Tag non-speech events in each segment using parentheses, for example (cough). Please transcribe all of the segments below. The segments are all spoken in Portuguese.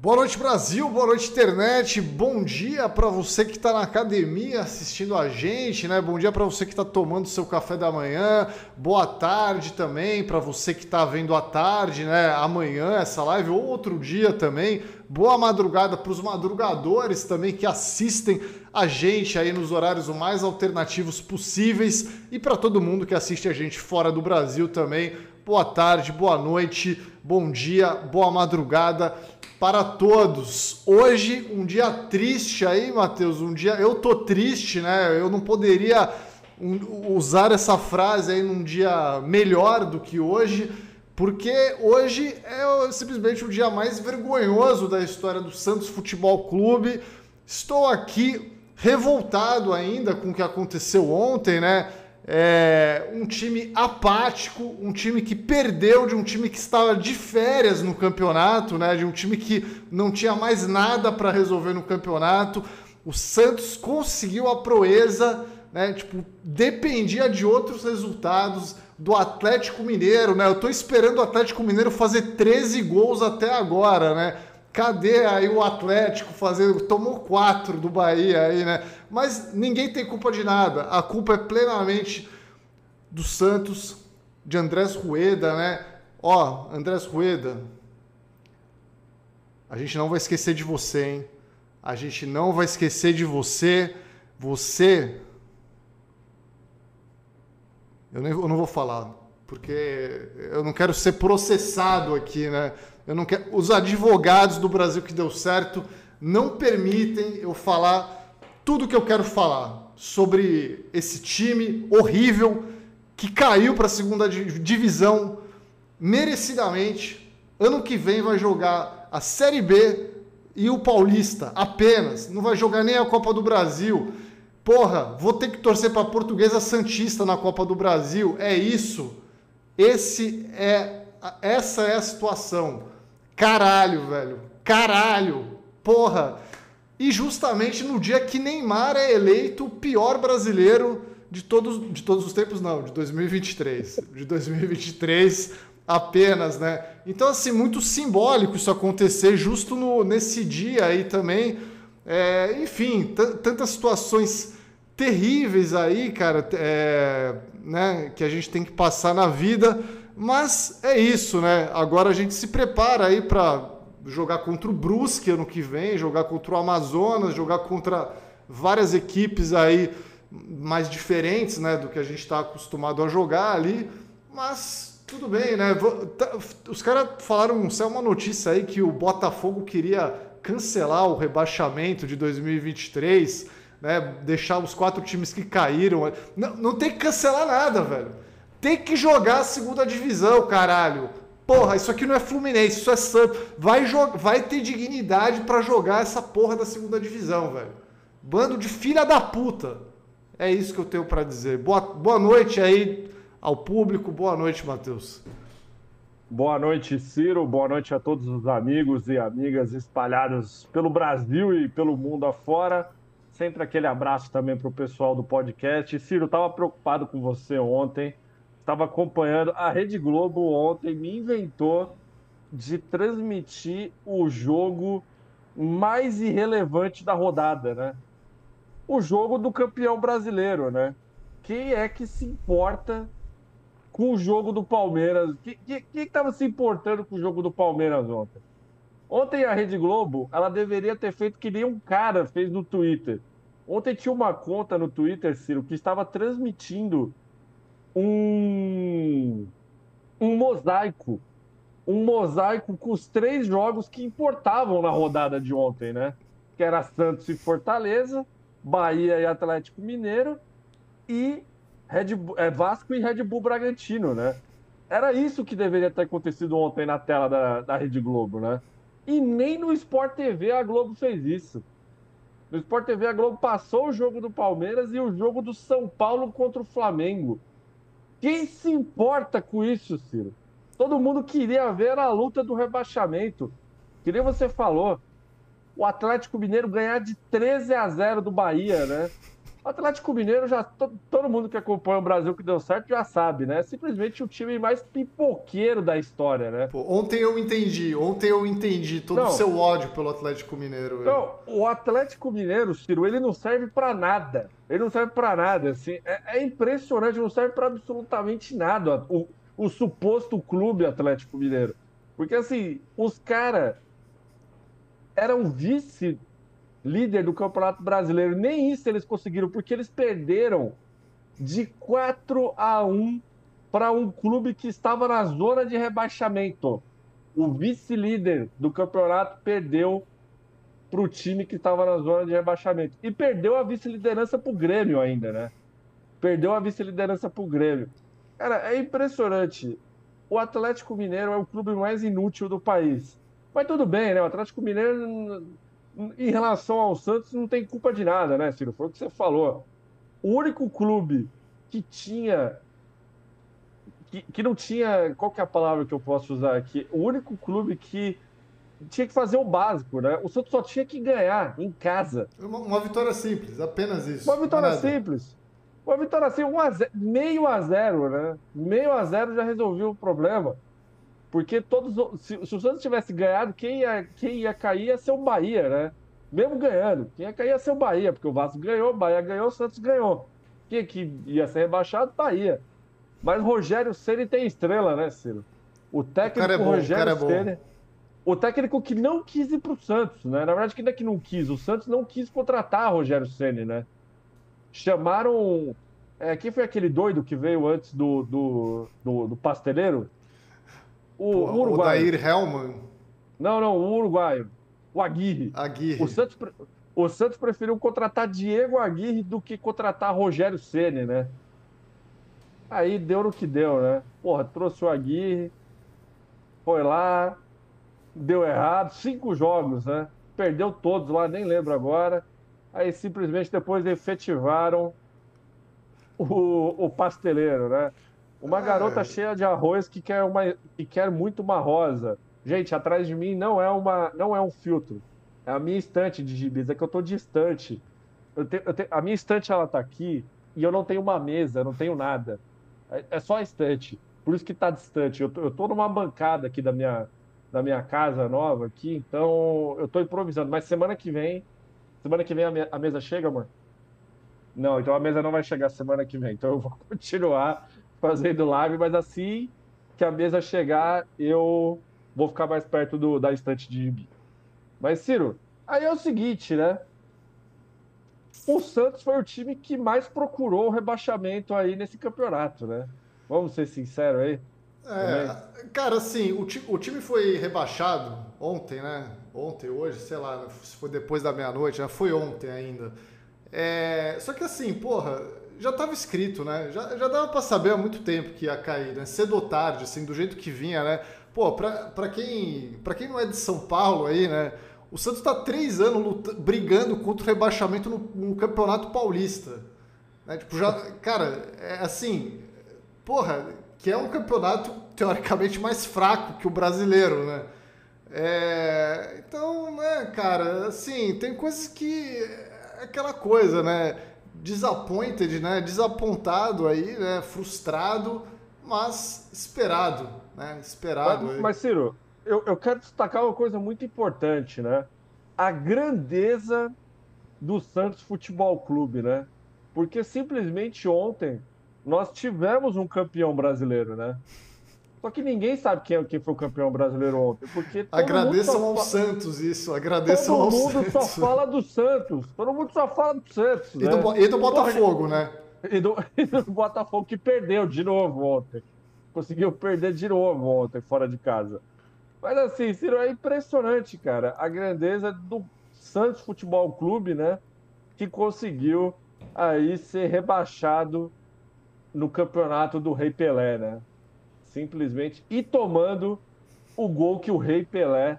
Boa noite, Brasil. Boa noite, internet. Bom dia para você que está na academia assistindo a gente, né? Bom dia para você que está tomando seu café da manhã. Boa tarde também para você que está vendo à tarde, né? Amanhã essa live ou outro dia também. Boa madrugada para os madrugadores também que assistem a gente aí nos horários mais alternativos possíveis e para todo mundo que assiste a gente fora do Brasil também. Boa tarde, boa noite, bom dia, boa madrugada para todos. Hoje, um dia triste aí, Matheus. Um dia. Eu tô triste, né? Eu não poderia usar essa frase aí num dia melhor do que hoje, porque hoje é simplesmente o dia mais vergonhoso da história do Santos Futebol Clube. Estou aqui revoltado ainda com o que aconteceu ontem, né? É, um time apático, um time que perdeu de um time que estava de férias no campeonato, né? De um time que não tinha mais nada para resolver no campeonato. O Santos conseguiu a proeza, né? Tipo, dependia de outros resultados do Atlético Mineiro, né? Eu tô esperando o Atlético Mineiro fazer 13 gols até agora, né? Cadê aí o Atlético fazendo. Tomou quatro do Bahia aí, né? Mas ninguém tem culpa de nada. A culpa é plenamente do Santos, de Andrés Rueda, né? Ó, Andrés Rueda, a gente não vai esquecer de você, hein? A gente não vai esquecer de você. Você. Eu, nem, eu não vou falar, porque eu não quero ser processado aqui, né? Eu não quero. Os advogados do Brasil que deu certo não permitem eu falar tudo que eu quero falar sobre esse time horrível que caiu para a segunda divisão merecidamente. Ano que vem vai jogar a Série B e o Paulista apenas. Não vai jogar nem a Copa do Brasil. Porra, vou ter que torcer para a Portuguesa Santista na Copa do Brasil. É isso. Esse é essa é a situação. Caralho, velho. Caralho. Porra. E justamente no dia que Neymar é eleito o pior brasileiro de todos, de todos os tempos, não, de 2023. De 2023 apenas, né? Então, assim, muito simbólico isso acontecer justo no, nesse dia aí também. É, enfim, tantas situações terríveis aí, cara, é, né, que a gente tem que passar na vida. Mas é isso, né? Agora a gente se prepara aí para jogar contra o Brusque ano que vem, jogar contra o Amazonas, jogar contra várias equipes aí mais diferentes, né, do que a gente está acostumado a jogar ali. Mas tudo bem, né? Tá, os caras falaram, saiu uma notícia aí que o Botafogo queria cancelar o rebaixamento de 2023, né? Deixar os quatro times que caíram. Não, não tem que cancelar nada, velho. Tem que jogar a segunda divisão, caralho. Porra, isso aqui não é Fluminense, isso é Santos. Vai, vai ter dignidade para jogar essa porra da segunda divisão, velho. Bando de filha da puta. É isso que eu tenho para dizer. Boa, boa noite aí ao público. Boa noite, Matheus. Boa noite, Ciro. Boa noite a todos os amigos e amigas espalhados pelo Brasil e pelo mundo afora. Sempre aquele abraço também para o pessoal do podcast. Ciro, estava preocupado com você ontem estava acompanhando. A Rede Globo ontem me inventou de transmitir o jogo mais irrelevante da rodada, né? O jogo do campeão brasileiro, né? Quem é que se importa com o jogo do Palmeiras? Quem estava se importando com o jogo do Palmeiras ontem? Ontem a Rede Globo, ela deveria ter feito que nem um cara fez no Twitter. Ontem tinha uma conta no Twitter, Ciro, que estava transmitindo um, um mosaico. Um mosaico com os três jogos que importavam na rodada de ontem, né? Que era Santos e Fortaleza, Bahia e Atlético Mineiro e Red é, Vasco e Red Bull Bragantino, né? Era isso que deveria ter acontecido ontem na tela da, da Rede Globo, né? E nem no Sport TV a Globo fez isso. No Sport TV a Globo passou o jogo do Palmeiras e o jogo do São Paulo contra o Flamengo. Quem se importa com isso, Ciro? Todo mundo queria ver a luta do rebaixamento. Que nem você falou. O Atlético Mineiro ganhar de 13 a 0 do Bahia, né? O Atlético Mineiro já todo mundo que acompanha o Brasil que deu certo já sabe, né? É simplesmente o time mais pipoqueiro da história, né? Pô, ontem eu entendi, ontem eu entendi todo o seu ódio pelo Atlético Mineiro. Não, o Atlético Mineiro, Ciro, ele não serve para nada. Ele não serve para nada, assim. É, é, impressionante, não serve para absolutamente nada. O, o suposto clube Atlético Mineiro. Porque assim, os caras eram vice líder do Campeonato Brasileiro. Nem isso eles conseguiram, porque eles perderam de 4 a 1 para um clube que estava na zona de rebaixamento. O vice-líder do campeonato perdeu para o time que estava na zona de rebaixamento. E perdeu a vice-liderança para o Grêmio ainda, né? Perdeu a vice-liderança para o Grêmio. Cara, é impressionante. O Atlético Mineiro é o clube mais inútil do país. Mas tudo bem, né? O Atlético Mineiro em relação ao Santos, não tem culpa de nada, né, Ciro? Foi o que você falou. O único clube que tinha. Que, que não tinha. Qual que é a palavra que eu posso usar aqui? O único clube que tinha que fazer o básico, né? O Santos só tinha que ganhar em casa. Uma, uma vitória simples, apenas isso. Uma vitória simples. Uma vitória assim, um a zero, meio a zero, né? Meio a zero já resolveu o problema. Porque todos. Se, se o Santos tivesse ganhado, quem ia, quem ia cair ia ser o Bahia, né? Mesmo ganhando, quem ia cair ia ser o Bahia, porque o Vasco ganhou, o Bahia ganhou, o Santos ganhou. Quem que ia ser rebaixado? Bahia. Mas Rogério Ceni tem estrela, né, Ciro? O técnico o é bom, Rogério o Ceni. É o técnico que não quis ir para o Santos, né? Na verdade, quem é que não quis? O Santos não quis contratar Rogério Ceni, né? Chamaram. É, quem foi aquele doido que veio antes do, do, do, do pasteleiro? O, o Uruguai. Dair Hellman. Não, não, o uruguaio. O Aguirre. Aguirre. O Santos, o Santos preferiu contratar Diego Aguirre do que contratar Rogério Ceni, né? Aí deu no que deu, né? Porra, trouxe o Aguirre, foi lá, deu errado, cinco jogos, né? Perdeu todos lá, nem lembro agora. Aí simplesmente depois efetivaram o, o pasteleiro, né? Uma garota é. cheia de arroz que quer, uma, que quer muito uma rosa. Gente, atrás de mim não é, uma, não é um filtro. É a minha estante de gibis. É que eu tô distante. Eu te, eu te, a minha estante, ela tá aqui e eu não tenho uma mesa, não tenho nada. É, é só a estante. Por isso que tá distante. Eu tô, eu tô numa bancada aqui da minha, da minha casa nova aqui, então eu tô improvisando. Mas semana que vem... Semana que vem a, me, a mesa chega, amor? Não, então a mesa não vai chegar semana que vem. Então eu vou (laughs) continuar fazendo live, mas assim que a mesa chegar, eu vou ficar mais perto do, da estante de gibi. Mas, Ciro, aí é o seguinte, né? O Santos foi o time que mais procurou o rebaixamento aí nesse campeonato, né? Vamos ser sinceros aí. É, cara, assim, o, ti, o time foi rebaixado ontem, né? Ontem, hoje, sei lá, se foi depois da meia-noite, né? Foi ontem ainda. É, só que assim, porra, já estava escrito, né? Já, já dava para saber há muito tempo que ia cair, né? Cedo ou tarde, assim, do jeito que vinha, né? Pô, para quem, quem não é de São Paulo aí, né? O Santos está três anos luta, brigando contra o rebaixamento no, no Campeonato Paulista. Né? Tipo, já, cara, é assim, porra, que é um campeonato teoricamente mais fraco que o brasileiro, né? É, então, né, cara, assim, tem coisas que é aquela coisa, né? Disappointed, né? Desapontado aí, né? Frustrado, mas esperado, né? Esperado. Mas, mas Ciro, eu, eu quero destacar uma coisa muito importante, né? A grandeza do Santos Futebol Clube, né? Porque simplesmente ontem nós tivemos um campeão brasileiro, né? Só que ninguém sabe quem, quem foi o campeão brasileiro ontem. Porque Agradeçam ao Santos isso, agradeçam ao Santos. Todo mundo só fala do Santos. Todo mundo só fala do Santos. E, né? do, e do Botafogo, né? E do, (laughs) e do Botafogo que perdeu de novo ontem. Conseguiu perder de novo ontem, fora de casa. Mas assim, Ciro, é impressionante, cara, a grandeza do Santos Futebol Clube, né? Que conseguiu aí ser rebaixado no campeonato do Rei Pelé, né? Simplesmente e tomando o gol que o Rei Pelé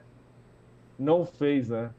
não fez, né?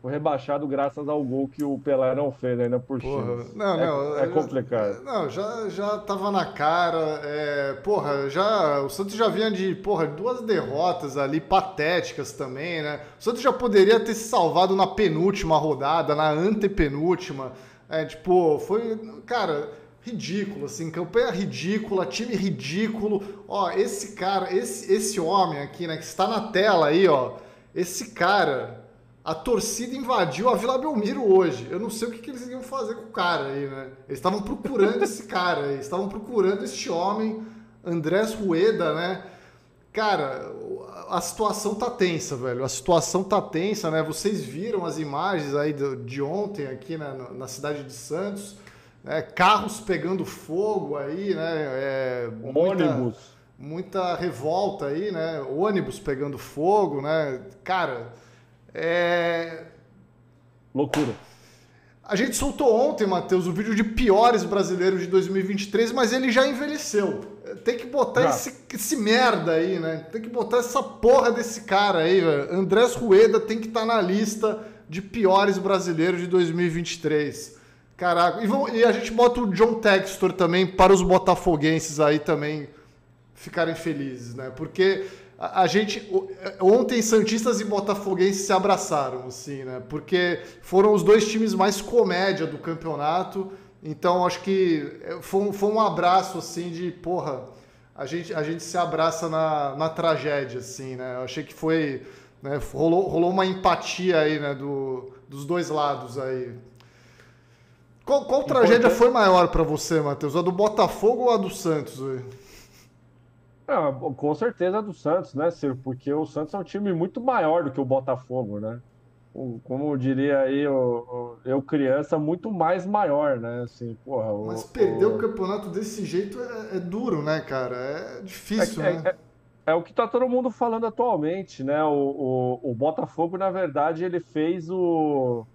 Foi rebaixado graças ao gol que o Pelé não fez ainda por cima. Não, é, não, é complicado. Não, já, já tava na cara. É, porra, já, o Santos já vinha de porra, duas derrotas ali patéticas também, né? O Santos já poderia ter se salvado na penúltima rodada, na antepenúltima. É, tipo, foi, cara, ridículo, assim, campanha ridícula, time ridículo. Ó, esse cara, esse, esse homem aqui, né, que está na tela aí, ó, esse cara, a torcida invadiu a Vila Belmiro hoje. Eu não sei o que, que eles iam fazer com o cara aí, né? Eles estavam procurando esse (laughs) cara aí, estavam procurando este homem, Andrés Rueda, né? Cara, a situação tá tensa, velho. A situação tá tensa, né? Vocês viram as imagens aí de ontem aqui né, na cidade de Santos é, carros pegando fogo aí, né? É, muita, ônibus. Muita revolta aí, né? Ônibus pegando fogo, né? Cara, é. Loucura. A gente soltou ontem, Matheus, o vídeo de piores brasileiros de 2023, mas ele já envelheceu. Tem que botar esse, esse, merda aí, né? Tem que botar essa porra desse cara aí, velho. Andrés Rueda tem que estar tá na lista de piores brasileiros de 2023. Caraca, e, vão, e, a gente bota o John Textor também para os botafoguenses aí também ficarem felizes, né? Porque a, a gente ontem santistas e botafoguenses se abraçaram, assim, né? Porque foram os dois times mais comédia do campeonato. Então acho que foi, foi um abraço assim de porra, a gente, a gente se abraça na, na tragédia, assim, né? Eu achei que foi. Né, rolou, rolou uma empatia aí, né, do, dos dois lados aí. Qual, qual tragédia foi maior para você, Matheus? A do Botafogo ou a do Santos? Ah, com certeza a do Santos, né, Ciro? Porque o Santos é um time muito maior do que o Botafogo, né? Como diria aí eu, eu criança, muito mais maior, né? Assim, porra, Mas perder o... campeonato desse jeito é, é, duro, né, cara? É difícil, é, né? É, é, o que tá todo mundo falando atualmente, né? O, o, o Botafogo, na verdade, ele fez o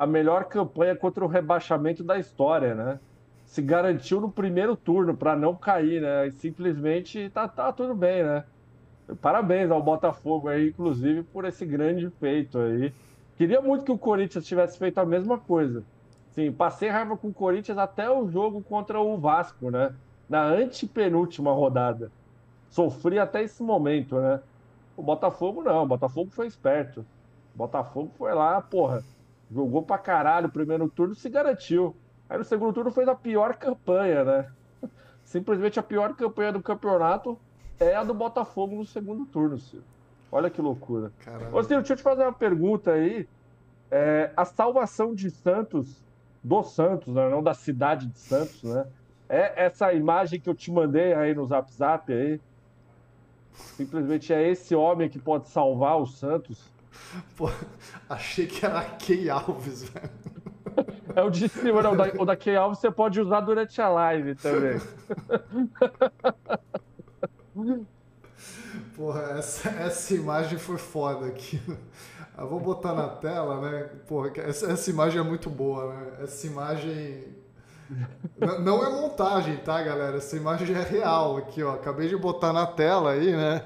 a melhor campanha contra o rebaixamento da história, né? Se garantiu no primeiro turno para não cair, né? Simplesmente tá, tá tudo bem, né? Parabéns ao Botafogo aí, inclusive, por esse grande feito aí. Queria muito que o Corinthians tivesse feito a mesma coisa. Sim, passei raiva com o Corinthians até o jogo contra o Vasco, né? Na antepenúltima rodada. Sofri até esse momento, né? O Botafogo não, o Botafogo foi esperto. O Botafogo foi lá, porra Jogou pra caralho o primeiro turno se garantiu. Aí no segundo turno fez a pior campanha, né? (laughs) Simplesmente a pior campanha do campeonato é a do Botafogo no segundo turno, Ciro. Olha que loucura. Ô, Ciro, deixa eu te fazer uma pergunta aí. É, a salvação de Santos, do Santos, né? não da cidade de Santos, né? É essa imagem que eu te mandei aí no Zap Zap aí. Simplesmente é esse homem que pode salvar o Santos. (laughs) Pô, achei que era Key Alves, velho. (laughs) É o de cima, não. O da Key Alves você pode usar durante a live também. (laughs) Porra, essa, essa imagem foi foda aqui. Eu vou botar na tela, né? Porra, essa, essa imagem é muito boa, né? Essa imagem. Não é montagem, tá, galera? Essa imagem é real aqui, ó. Acabei de botar na tela aí, né?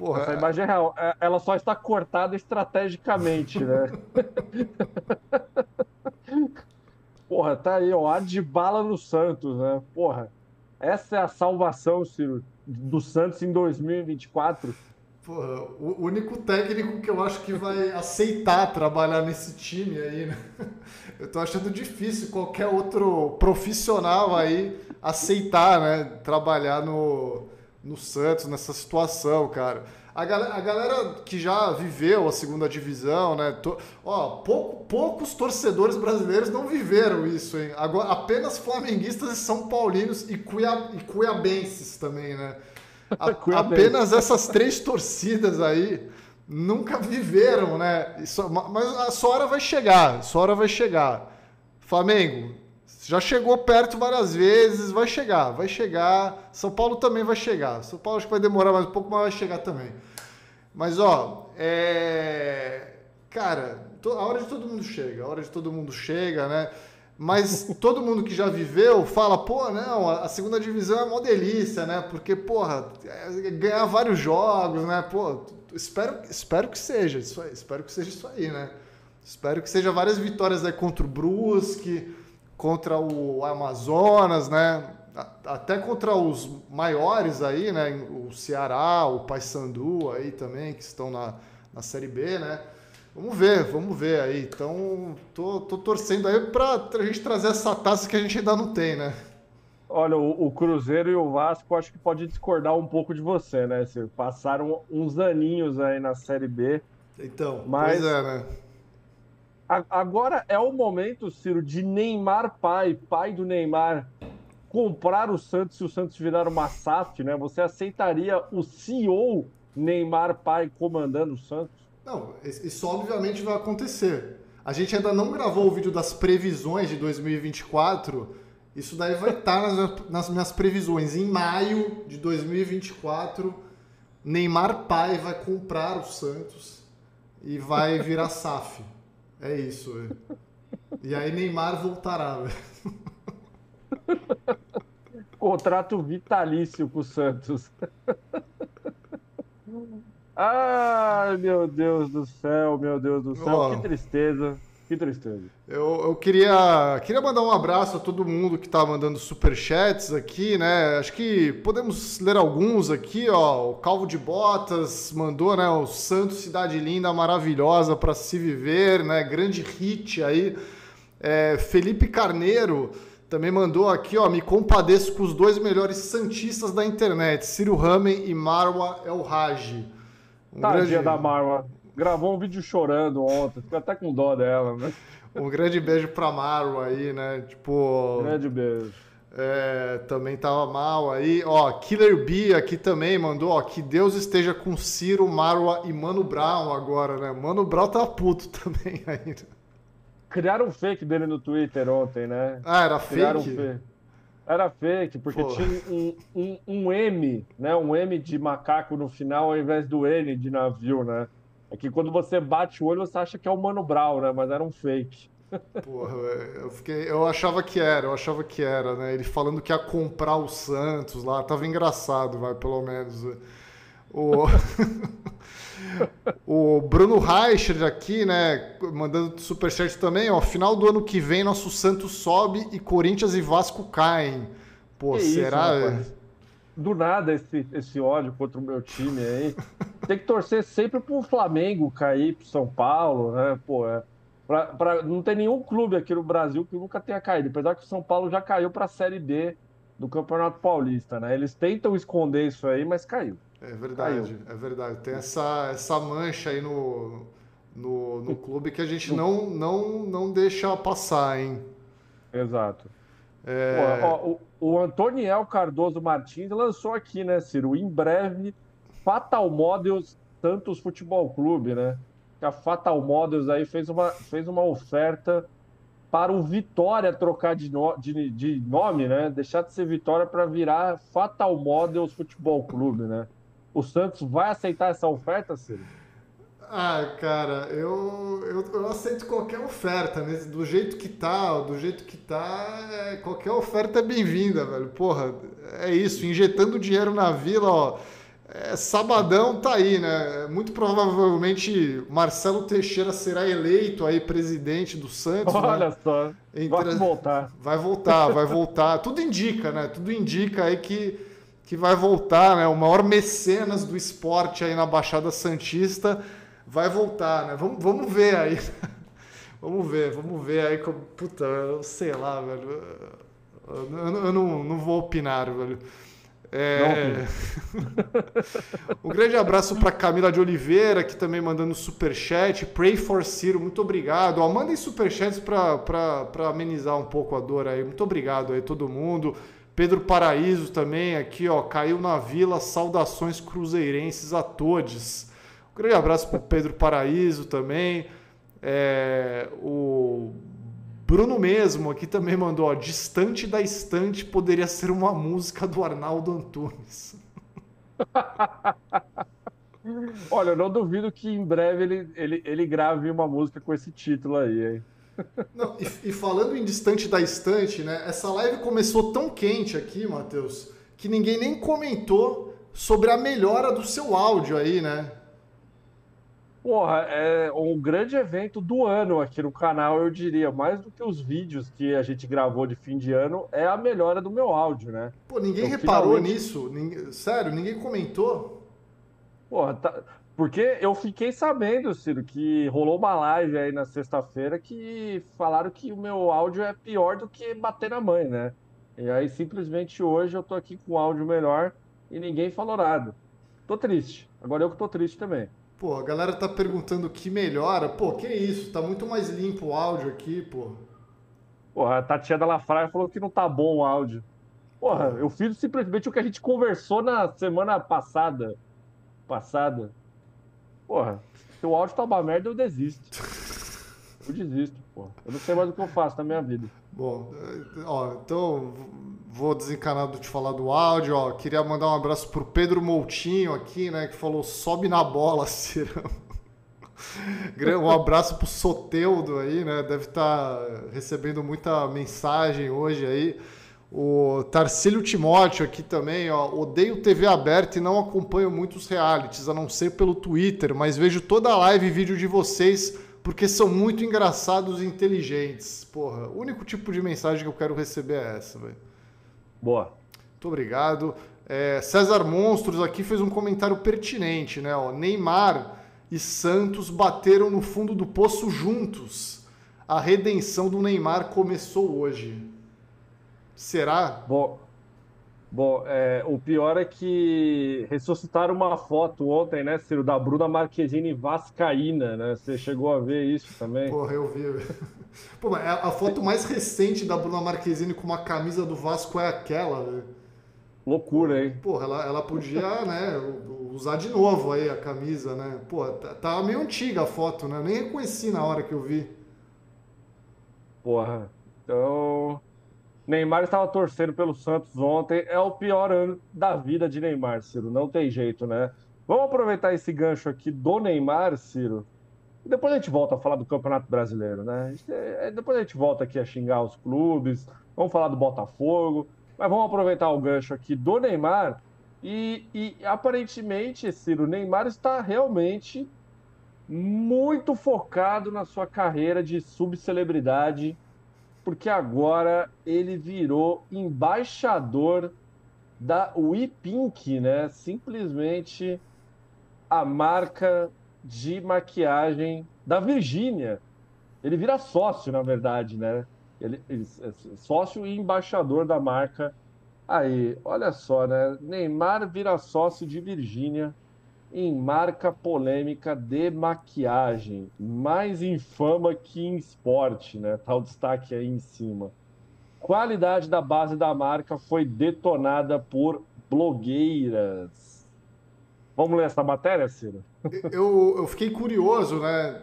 Porra, Essa imagem é real. É, ela só está cortada estrategicamente, né? (laughs) Porra, tá aí, ó. A de bala no Santos, né? Porra, essa é a salvação, Ciro, do Santos em 2024. Porra, o único técnico que eu acho que vai aceitar trabalhar nesse time aí, né? Eu tô achando difícil qualquer outro profissional aí aceitar, né? Trabalhar no no Santos, nessa situação, cara. A galera, a galera que já viveu a segunda divisão, né? To, ó, pouco, poucos torcedores brasileiros não viveram isso, hein? Agora, apenas flamenguistas e são paulinos e, cuia, e cuiabenses também, né? A, (laughs) apenas essas três torcidas aí nunca viveram, né? Isso, mas a sua hora vai chegar, a sua hora vai chegar. Flamengo, já chegou perto várias vezes, vai chegar, vai chegar. São Paulo também vai chegar. São Paulo acho que vai demorar mais um pouco, mas vai chegar também. Mas ó, é... cara, a hora de todo mundo chega, a hora de todo mundo chega, né? Mas (laughs) todo mundo que já viveu fala, pô, não, a segunda divisão é uma delícia, né? Porque, porra, é ganhar vários jogos, né? Pô, espero, espero que seja isso aí, espero que seja isso aí, né? Espero que seja várias vitórias aí contra o Brusque, contra o Amazonas, né? Até contra os maiores aí, né? O Ceará, o Paysandu aí também, que estão na, na Série B, né? Vamos ver, vamos ver aí. Então, tô, tô torcendo aí para a gente trazer essa taça que a gente ainda não tem, né? Olha, o, o, Cruzeiro e o Vasco acho que pode discordar um pouco de você, né? Passaram uns aninhos aí na Série B. Então, mas pois é, né? Agora é o momento, Ciro, de Neymar pai, pai do Neymar, comprar o Santos se o Santos virar uma SAF, né? Você aceitaria o CEO Neymar pai comandando o Santos? Não, isso obviamente vai acontecer. A gente ainda não gravou o vídeo das previsões de 2024. Isso daí vai estar nas, nas minhas previsões. Em maio de 2024, Neymar pai vai comprar o Santos e vai virar SAF. É isso. É. E aí Neymar voltará. (laughs) Contrato vitalício com o Santos. (laughs) Ai, meu Deus do céu, meu Deus do céu, oh. que tristeza. Que tristeza. Eu, eu queria, queria mandar um abraço a todo mundo que está mandando superchats aqui, né? Acho que podemos ler alguns aqui, ó. O Calvo de Botas mandou, né? O Santos Cidade Linda, maravilhosa para se viver, né? Grande hit aí. É, Felipe Carneiro também mandou aqui, ó. Me compadeço com os dois melhores santistas da internet, Ciro Ramen e Marwa El Haji. Um Tadinha grande... da Marwa. Gravou um vídeo chorando ontem, fica até com dó dela, né? Um grande beijo pra Marwa aí, né? Tipo. Grande beijo. É, também tava mal aí. Ó, Killer B aqui também mandou, ó, que Deus esteja com Ciro, Marwa e Mano Brown agora, né? Mano Brown tá puto (laughs) também ainda. Criaram um fake dele no Twitter ontem, né? Ah, era Criaram fake? Um fake. Era fake, porque Pô. tinha um, um, um, M, né? Um M de macaco no final ao invés do N de navio, né? É que quando você bate o olho, você acha que é o Mano Brown, né? Mas era um fake. Porra, eu, fiquei, eu achava que era, eu achava que era, né? Ele falando que ia comprar o Santos lá, tava engraçado, vai, pelo menos. O, (laughs) o Bruno Reicher aqui, né, mandando superchat também, ó, final do ano que vem nosso Santos sobe e Corinthians e Vasco caem. Pô, que será? Isso, do nada esse, esse ódio contra o meu time aí. (laughs) Tem que torcer sempre pro Flamengo cair pro São Paulo, né? Pô, é, pra, pra, não tem nenhum clube aqui no Brasil que nunca tenha caído. Apesar que o São Paulo já caiu para a Série B do Campeonato Paulista, né? Eles tentam esconder isso aí, mas caiu. É verdade, caiu. é verdade. Tem essa, essa mancha aí no, no, no (laughs) clube que a gente não, não, não deixa passar, hein? Exato. É... Ó, o, o Antoniel Cardoso Martins lançou aqui, né, Ciro? Em breve, Fatal Models Santos Futebol Clube, né? A Fatal Models aí fez uma, fez uma oferta para o Vitória trocar de, no, de, de nome, né? Deixar de ser Vitória para virar Fatal Models Futebol Clube, né? O Santos vai aceitar essa oferta, Ciro? Ah, cara, eu, eu, eu, aceito qualquer oferta, né? Do jeito que tá, do jeito que tá, é, qualquer oferta é bem-vinda, velho. Porra, é isso, injetando dinheiro na vila, ó. É, sabadão tá aí, né? Muito provavelmente Marcelo Teixeira será eleito aí presidente do Santos. Né? Olha né? só, Entre... vai voltar. Vai voltar, vai voltar. (laughs) Tudo indica, né? Tudo indica aí que, que vai voltar, né? O maior mecenas do esporte aí na Baixada Santista vai voltar, né? Vamos, vamos ver aí. (laughs) vamos ver, vamos ver aí. Como, puta, eu sei lá, velho. Eu, eu, eu não, não vou opinar, velho. É... (laughs) um grande abraço para Camila de Oliveira, que também mandando superchat. Pray for Ciro, muito obrigado. Ó, mandem superchats para amenizar um pouco a dor aí. Muito obrigado aí, todo mundo. Pedro Paraíso também aqui, ó, caiu na vila. Saudações cruzeirenses a todos. Um grande abraço para Pedro Paraíso também. É, o Bruno mesmo aqui também mandou, ó, Distante da Estante poderia ser uma música do Arnaldo Antunes. (laughs) Olha, eu não duvido que em breve ele, ele, ele grave uma música com esse título aí, hein? (laughs) Não, e, e, falando em Distante da Estante, né? Essa live começou tão quente aqui, Matheus, que ninguém nem comentou sobre a melhora do seu áudio aí, né? Porra, é um grande evento do ano aqui no canal, eu diria. Mais do que os vídeos que a gente gravou de fim de ano, é a melhora do meu áudio, né? Pô, ninguém então, reparou finalmente... nisso? Ninguém... Sério, ninguém comentou? Porra, tá... Porque eu fiquei sabendo, Ciro, que rolou uma live aí na sexta-feira que falaram que o meu áudio é pior do que bater na mãe, né? E aí simplesmente hoje eu tô aqui com áudio melhor e ninguém falou nada. Tô triste. Agora eu que tô triste também. Pô, a galera tá perguntando o que melhora. Pô, que isso? Tá muito mais limpo o áudio aqui, pô. Porra, a Tatiana Lafraia falou que não tá bom o áudio. Porra, eu fiz simplesmente o que a gente conversou na semana passada. Passada. Porra, se o áudio tá uma merda, eu desisto. Eu desisto, porra. Eu não sei mais o que eu faço na minha vida. Bom, ó, então vou desencanar de te falar do áudio, ó. Queria mandar um abraço pro Pedro Moutinho aqui, né, que falou sobe na bola, (laughs) Cirão. Um abraço pro Soteudo aí, né? Deve estar tá recebendo muita mensagem hoje aí. O Tarcílio Timóteo aqui também, ó. Odeio TV aberta e não acompanho muitos realities, a não ser pelo Twitter, mas vejo toda a live e vídeo de vocês porque são muito engraçados e inteligentes. Porra, o único tipo de mensagem que eu quero receber é essa, velho. Boa. Muito obrigado. É, César Monstros aqui fez um comentário pertinente, né? Ó, Neymar e Santos bateram no fundo do poço juntos. A redenção do Neymar começou hoje. Será? Bom, Bom, é, o pior é que ressuscitaram uma foto ontem, né, Ciro, da Bruna Marquezine Vascaína, né? Você chegou a ver isso também? Porra, eu vi. Pô, mas a foto mais recente da Bruna Marquezine com uma camisa do Vasco é aquela, velho. Loucura, hein? Porra, ela, ela podia, (laughs) né, usar de novo aí a camisa, né? Pô, tá, tá meio antiga a foto, né? Eu nem reconheci na hora que eu vi. Porra, então Neymar estava torcendo pelo Santos ontem. É o pior ano da vida de Neymar, Ciro. Não tem jeito, né? Vamos aproveitar esse gancho aqui do Neymar, Ciro. E depois a gente volta a falar do Campeonato Brasileiro, né? É, depois a gente volta aqui a xingar os clubes. Vamos falar do Botafogo. Mas vamos aproveitar o gancho aqui do Neymar. E, e aparentemente, Ciro, o Neymar está realmente muito focado na sua carreira de subcelebridade porque agora ele virou embaixador da WePink, né? Simplesmente a marca de maquiagem da Virgínia. Ele vira sócio, na verdade, né? Ele, ele é sócio e embaixador da marca. Aí, olha só, né? Neymar vira sócio de Virgínia em marca polêmica de maquiagem, mais infama que em esporte, né? Tá o destaque aí em cima. Qualidade da base da marca foi detonada por blogueiras. Vamos ler essa matéria, Ciro? Eu, eu fiquei curioso, né?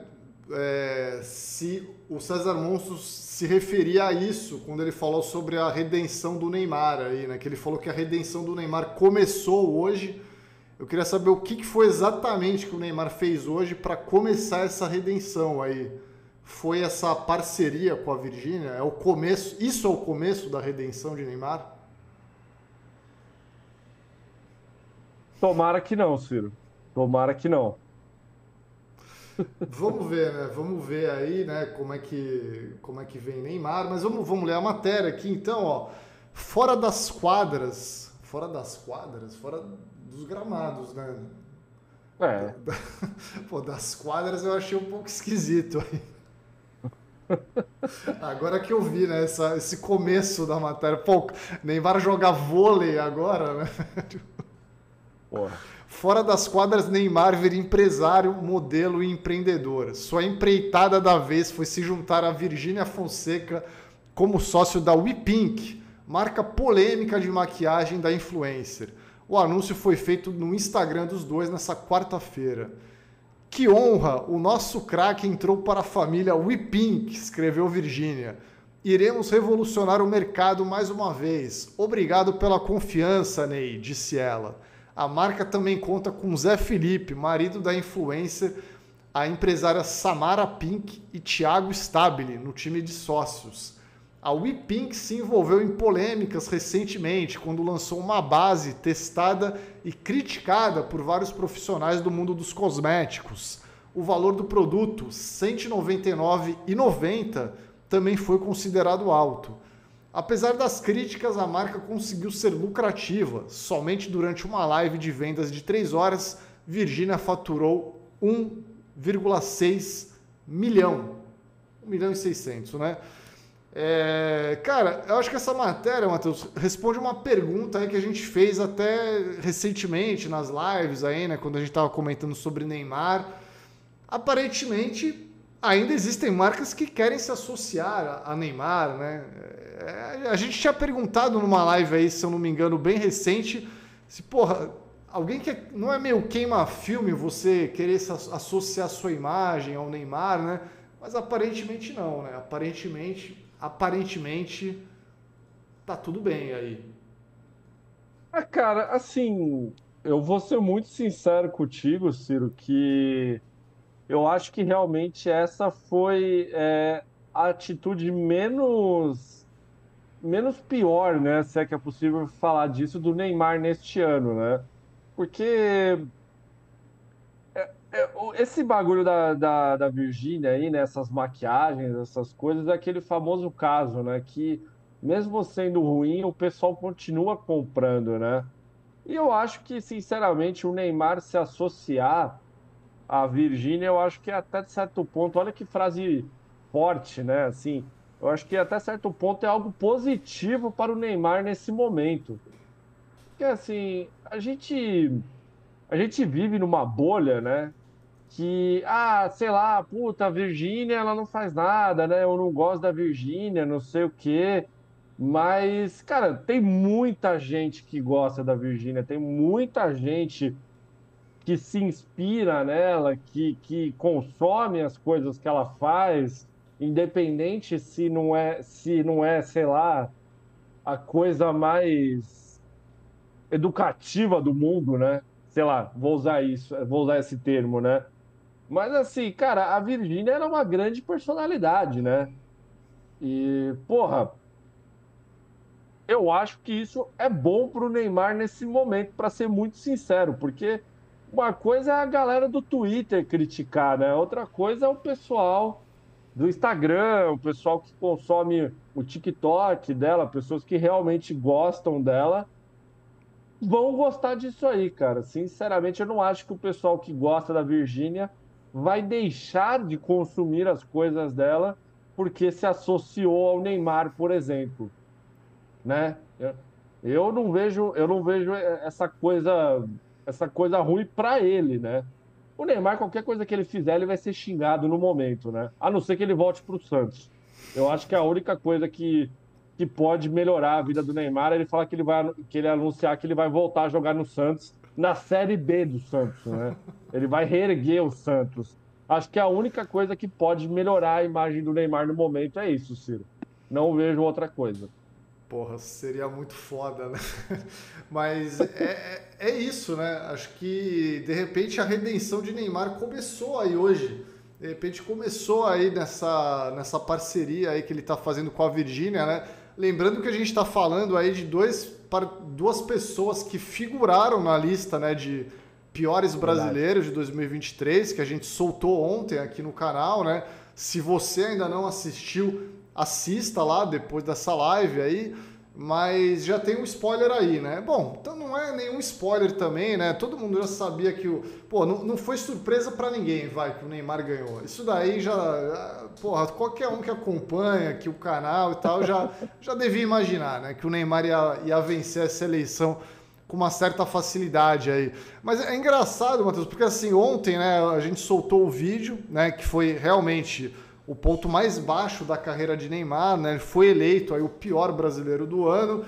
É, se o César Monstros se referia a isso quando ele falou sobre a redenção do Neymar aí, né? Que ele falou que a redenção do Neymar começou hoje eu queria saber o que foi exatamente que o Neymar fez hoje para começar essa redenção aí. Foi essa parceria com a Virgínia? É o começo? Isso é o começo da redenção de Neymar? Tomara que não, Ciro. Tomara que não. Vamos ver, né? Vamos ver aí, né? Como é que como é que vem Neymar. Mas vamos, vamos ler a matéria aqui, então, ó. Fora das quadras, fora das quadras, fora dos gramados, né? É. (laughs) Pô, das quadras eu achei um pouco esquisito aí. (laughs) Agora que eu vi, né, essa, esse começo da matéria. Pô, Neymar jogar vôlei agora, né? Porra. Fora das quadras, Neymar vira empresário, modelo e empreendedor. Sua empreitada da vez foi se juntar a Virgínia Fonseca como sócio da WePink, marca polêmica de maquiagem da influencer. O anúncio foi feito no Instagram dos dois nessa quarta-feira. Que honra! O nosso craque entrou para a família WePink, escreveu Virgínia. Iremos revolucionar o mercado mais uma vez. Obrigado pela confiança, Ney, disse ela. A marca também conta com Zé Felipe, marido da influencer, a empresária Samara Pink e Thiago Stabile, no time de sócios. A WePink se envolveu em polêmicas recentemente, quando lançou uma base testada e criticada por vários profissionais do mundo dos cosméticos. O valor do produto, R$ 199,90, também foi considerado alto. Apesar das críticas, a marca conseguiu ser lucrativa. Somente durante uma live de vendas de 3 horas, Virgínia faturou 1,6 milhão. 1 milhão e 600, né? É, cara, eu acho que essa matéria, Matheus, responde uma pergunta aí que a gente fez até recentemente nas lives aí, né? Quando a gente estava comentando sobre Neymar. Aparentemente, ainda existem marcas que querem se associar a Neymar, né? É, a gente tinha perguntado numa live aí, se eu não me engano, bem recente, se, porra, alguém que não é meio queima-filme você querer associar sua imagem ao Neymar, né? Mas aparentemente não, né? Aparentemente, aparentemente tá tudo bem aí. Ah, cara, assim, eu vou ser muito sincero contigo, Ciro, que eu acho que realmente essa foi é, a atitude menos menos pior, né? Se é que é possível falar disso do Neymar neste ano, né? Porque esse bagulho da, da, da Virgínia aí, né? Essas maquiagens, essas coisas, é aquele famoso caso, né? Que mesmo sendo ruim, o pessoal continua comprando, né? E eu acho que, sinceramente, o Neymar se associar à Virgínia, eu acho que até de certo ponto, olha que frase forte, né? Assim, eu acho que até certo ponto é algo positivo para o Neymar nesse momento. Porque assim, a gente a gente vive numa bolha, né? Que, ah, sei lá, puta, a Virgínia, ela não faz nada, né? Eu não gosto da Virgínia, não sei o quê. Mas, cara, tem muita gente que gosta da Virgínia, tem muita gente que se inspira nela, que, que consome as coisas que ela faz, independente se não é, se não é, sei lá, a coisa mais educativa do mundo, né? Sei lá, vou usar isso, vou usar esse termo, né? Mas assim, cara, a Virgínia era uma grande personalidade, né? E, porra, eu acho que isso é bom pro Neymar nesse momento, para ser muito sincero, porque uma coisa é a galera do Twitter criticar, né? Outra coisa é o pessoal do Instagram, o pessoal que consome o TikTok dela, pessoas que realmente gostam dela, vão gostar disso aí, cara. Sinceramente, eu não acho que o pessoal que gosta da Virgínia vai deixar de consumir as coisas dela porque se associou ao Neymar, por exemplo, né? Eu, não vejo, eu não vejo essa coisa, essa coisa ruim para ele, né? O Neymar, qualquer coisa que ele fizer, ele vai ser xingado no momento, né? A não ser que ele volte para o Santos. Eu acho que a única coisa que, que pode melhorar a vida do Neymar é ele falar que ele vai que ele anunciar que ele vai voltar a jogar no Santos na Série B do Santos, né? Ele vai reerguer o Santos. Acho que a única coisa que pode melhorar a imagem do Neymar no momento é isso, Ciro. Não vejo outra coisa. Porra, seria muito foda, né? (laughs) Mas é, é, é, isso, né? Acho que de repente a redenção de Neymar começou aí hoje. De repente começou aí nessa, nessa parceria aí que ele está fazendo com a Virgínia, né? Lembrando que a gente está falando aí de dois, duas pessoas que figuraram na lista né, de piores brasileiros de 2023, que a gente soltou ontem aqui no canal, né? Se você ainda não assistiu, assista lá depois dessa live aí, mas já tem um spoiler aí, né? Bom, então não é nenhum spoiler também, né? Todo mundo já sabia que o. Pô, não, não foi surpresa para ninguém, vai, que o Neymar ganhou. Isso daí já. Porra, qualquer um que acompanha aqui o canal e tal já, (laughs) já devia imaginar, né? Que o Neymar ia, ia vencer essa eleição com uma certa facilidade aí. Mas é engraçado, Matheus, porque assim, ontem, né, a gente soltou o vídeo, né, que foi realmente o ponto mais baixo da carreira de Neymar, né? Ele foi eleito aí o pior brasileiro do ano.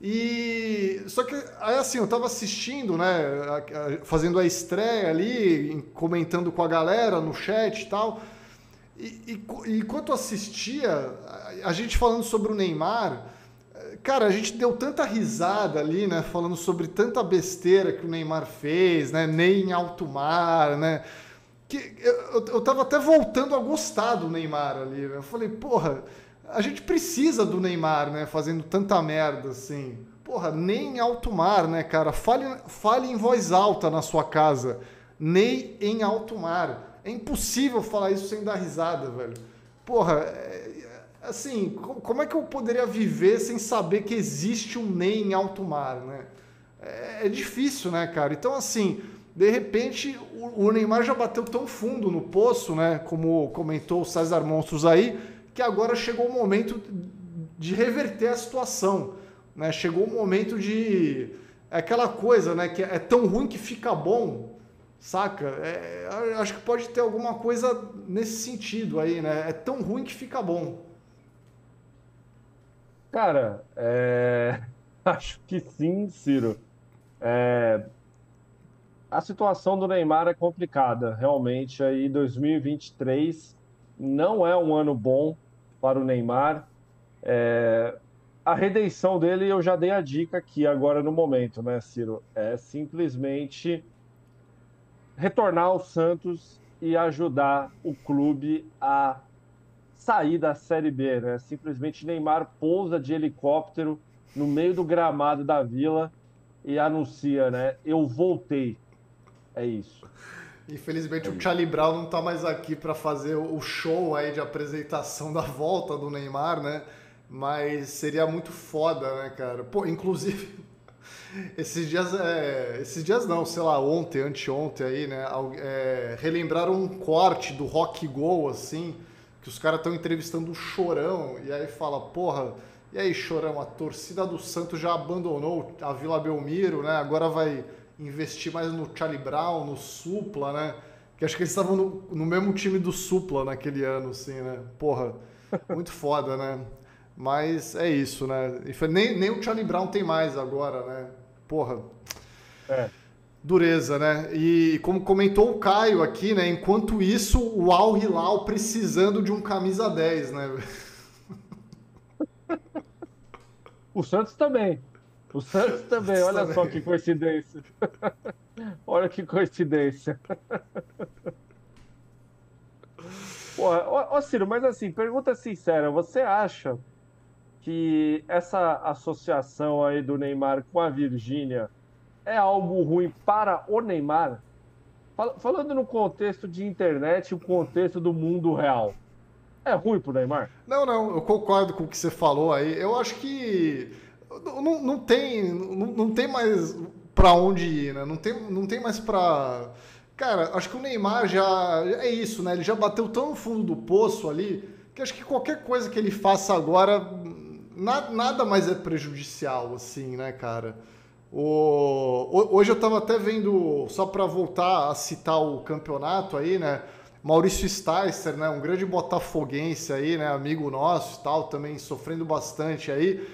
E só que aí assim, eu estava assistindo, né, fazendo a estreia ali, comentando com a galera no chat e tal. E, e, enquanto assistia, a gente falando sobre o Neymar, cara, a gente deu tanta risada ali, né, falando sobre tanta besteira que o Neymar fez, né, nem em alto mar, né? Que eu, eu tava até voltando a gostar do Neymar ali. Né? Eu falei, porra, a gente precisa do Neymar, né? Fazendo tanta merda assim. Porra, nem em alto mar, né, cara? Fale, fale em voz alta na sua casa. Nem em alto mar. É impossível falar isso sem dar risada, velho. Porra, é, assim, como é que eu poderia viver sem saber que existe um nem em alto mar, né? É, é difícil, né, cara? Então, assim, De repente, o Neymar já bateu tão fundo no poço, né? Como comentou o César Monstros aí, que agora chegou o momento de reverter a situação. Né? Chegou o momento de. É aquela coisa, né? Que é tão ruim que fica bom, saca? É, acho que pode ter alguma coisa nesse sentido aí, né? É tão ruim que fica bom. Cara, é... (laughs) acho que sim, Ciro. É... A situação do Neymar é complicada, realmente. Aí 2023 não é um ano bom para o Neymar. É... A redenção dele eu já dei a dica aqui agora no momento, né, Ciro? É simplesmente retornar ao Santos e ajudar o clube a sair da Série B, né? Simplesmente Neymar pousa de helicóptero no meio do gramado da Vila e anuncia, né? Eu voltei. É isso. Infelizmente é o Charlie Brown não está mais aqui para fazer o show aí de apresentação (laughs) da volta do Neymar, né? Mas seria muito foda, né, cara? Pô, inclusive (laughs) esses dias, é, esses dias não, sei lá, ontem, anteontem aí, né? É, relembraram um corte do Rock Go, assim, que os caras estão entrevistando o Chorão, e aí fala, porra, e aí, Chorão, a torcida do Santos já abandonou a Vila Belmiro, né? Agora vai investir mais no Charlie Brown, no Supla, né? Que acho que eles estavam no, no mesmo time do Supla naquele ano, assim, né? Porra, (laughs) muito foda, né? Mas é isso, né? Nem, nem o Charlie Brown tem mais agora, né? Porra. É. Dureza, né? E como comentou o Caio aqui, né? Enquanto isso, o Al Hilal precisando de um camisa 10, né? (laughs) O Santos também. O Santos também, olha só que coincidência. (laughs) olha que coincidência. Porra, ó, ó, Ciro, mas assim, pergunta sincera, você acha que essa associação aí do Neymar com a Virgínia é algo ruim para o Neymar? Falando no contexto de internet, o contexto do mundo real. É ruim pro Neymar? Não, não, eu concordo com o que você falou aí. Eu acho que não, não tem, não, não tem mais para onde ir, né? Não tem, não tem mais para Cara, acho que o Neymar já é isso, né? Ele já bateu tão no fundo do poço ali que acho que qualquer coisa que ele faça agora na, nada mais é prejudicial, assim, né, cara? O, hoje eu estava até vendo, só para voltar a citar o campeonato aí, né? Maurício Sticer, né, um grande botafoguense aí, né, amigo nosso e tal, também sofrendo bastante aí.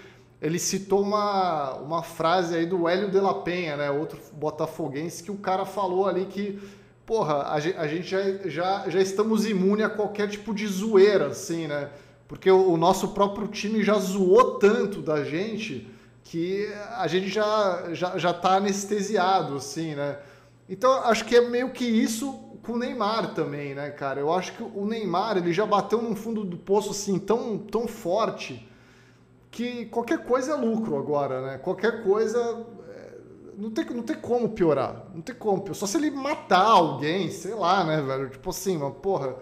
Ele citou uma, uma frase aí do Hélio de la Penha, né, outro botafoguense, que o cara falou ali que, porra, a gente, a gente já, já, já estamos imune a qualquer tipo de zoeira, assim, né? Porque o, o nosso próprio time já zoou tanto da gente que a gente já, já, já tá anestesiado, assim, né? Então, acho que é meio que isso com o Neymar também, né, cara? Eu acho que o Neymar, ele já bateu no fundo do poço, assim, tão, tão forte que qualquer coisa é lucro agora, né? Qualquer coisa... É, não tem, não tem como piorar. Não tem como. Só se ele matar alguém, sei lá, né, velho? Tipo assim, uma porra...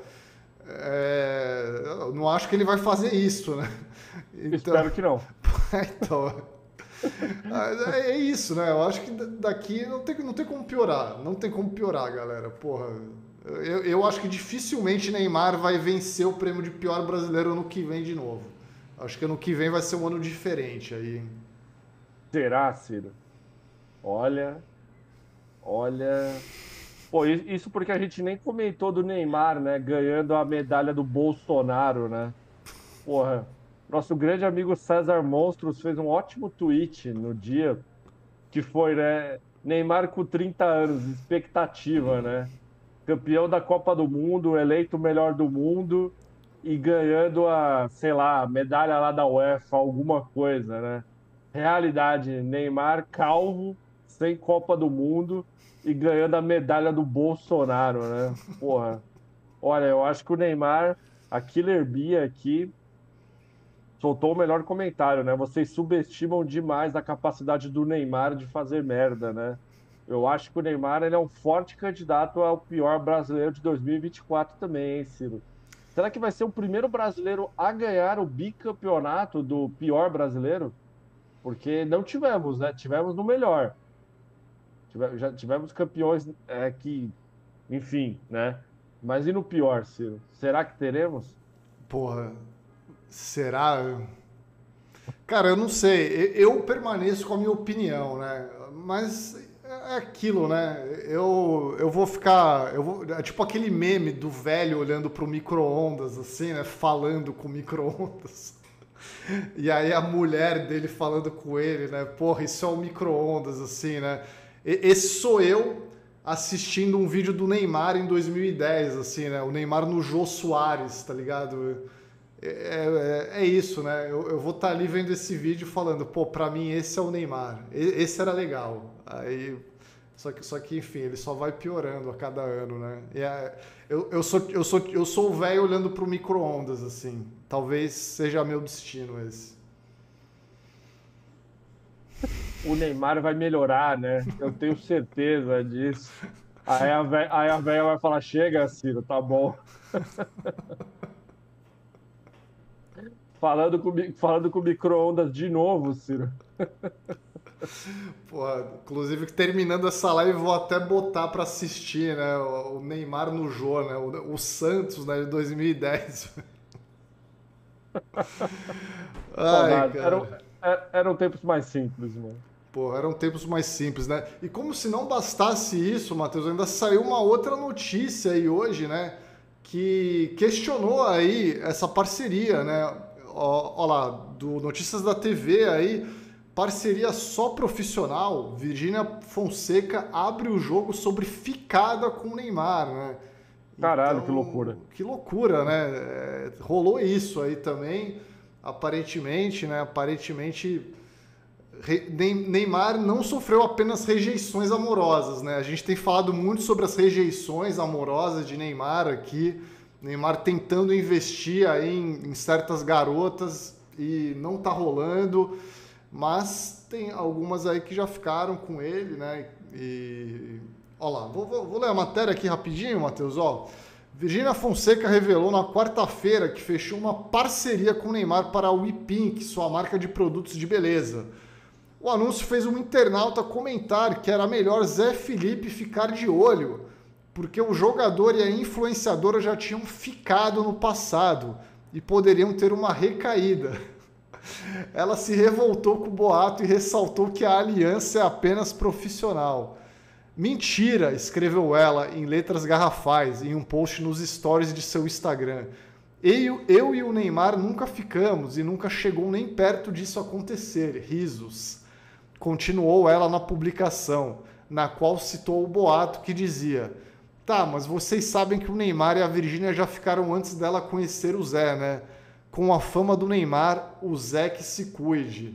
É, eu não acho que ele vai fazer isso, né? Então, Espero que não. (laughs) então, é, é isso, né? Eu acho que daqui não tem, não tem como piorar. Não tem como piorar, galera. Porra. Eu, eu acho que dificilmente Neymar vai vencer o prêmio de pior brasileiro no que vem de novo. Acho que ano que vem vai ser um ano diferente aí. Será, Ciro? Olha. Olha. Pô, isso porque a gente nem comentou do Neymar, né? Ganhando a medalha do Bolsonaro, né? Porra. Nosso grande amigo César Monstros fez um ótimo tweet no dia, que foi, né? Neymar com 30 anos, expectativa, né? Campeão da Copa do Mundo, eleito o melhor do mundo e ganhando a, sei lá, medalha lá da UEFA, alguma coisa, né? Realidade, Neymar calvo, sem Copa do Mundo e ganhando a medalha do Bolsonaro, né? Porra. Olha, eu acho que o Neymar, a Killer Bia aqui, soltou o melhor comentário, né? Vocês subestimam demais a capacidade do Neymar de fazer merda, né? Eu acho que o Neymar ele é um forte candidato ao pior brasileiro de 2024 também, hein, Ciro? Será que vai ser o primeiro brasileiro a ganhar o bicampeonato do pior brasileiro? Porque não tivemos, né? Tivemos no melhor. Já tivemos campeões é, que, enfim, né? Mas e no pior, Ciro? Será que teremos? Porra, será? Cara, eu não sei. Eu permaneço com a minha opinião, né? Mas é aquilo, né? Eu, eu vou ficar. Eu vou, é tipo aquele meme do velho olhando pro micro-ondas, assim, né? Falando com micro-ondas. E aí a mulher dele falando com ele, né? Porra, isso é um micro-ondas, assim, né? Esse sou eu assistindo um vídeo do Neymar em 2010, assim, né? O Neymar no Jô Soares, tá ligado? É, é, é isso, né? Eu, eu vou estar tá ali vendo esse vídeo falando, pô, pra mim esse é o Neymar. Esse era legal. Aí, só que, só que enfim, ele só vai piorando a cada ano, né? É, eu, eu, sou, eu, sou, eu sou o velho olhando pro micro-ondas, assim. Talvez seja meu destino esse o Neymar vai melhorar, né? Eu tenho certeza disso. Aí a véia, aí a véia vai falar: chega, Ciro, tá bom. (laughs) falando com, falando com micro-ondas de novo, Ciro. (laughs) Pô, inclusive terminando essa live vou até botar para assistir, né? O Neymar no Jô, né? O, Santos, né? De 2010. (laughs) Ai, cara. Eram, é, eram tempos mais simples, mano. Pô, eram tempos mais simples, né? E como se não bastasse isso, Matheus, ainda saiu uma outra notícia aí hoje, né? Que questionou aí essa parceria, né? Ó lá, do Notícias da TV aí, parceria só profissional. Virgínia Fonseca abre o jogo sobre ficada com o Neymar, né? Caralho, então, que loucura. Que loucura, né? É, rolou isso aí também, aparentemente, né? Aparentemente Neymar não sofreu apenas rejeições amorosas, né? A gente tem falado muito sobre as rejeições amorosas de Neymar aqui. Neymar tentando investir aí em, em certas garotas e não tá rolando, mas tem algumas aí que já ficaram com ele, né? E olha lá, vou, vou, vou ler a matéria aqui rapidinho, Matheus. Ó, Virginia Fonseca revelou na quarta-feira que fechou uma parceria com Neymar para a WePink, sua marca de produtos de beleza. O anúncio fez um internauta comentar que era melhor Zé Felipe ficar de olho, porque o jogador e a influenciadora já tinham ficado no passado e poderiam ter uma recaída. (laughs) Ela se revoltou com o boato e ressaltou que a aliança é apenas profissional. Mentira, escreveu ela em letras garrafais em um post nos stories de seu Instagram. Eu, eu e o Neymar nunca ficamos e nunca chegou nem perto disso acontecer. Risos continuou ela na publicação, na qual citou o boato que dizia: Tá, mas vocês sabem que o Neymar e a Virgínia já ficaram antes dela conhecer o Zé, né? Com a fama do Neymar, o Zé que se cuide.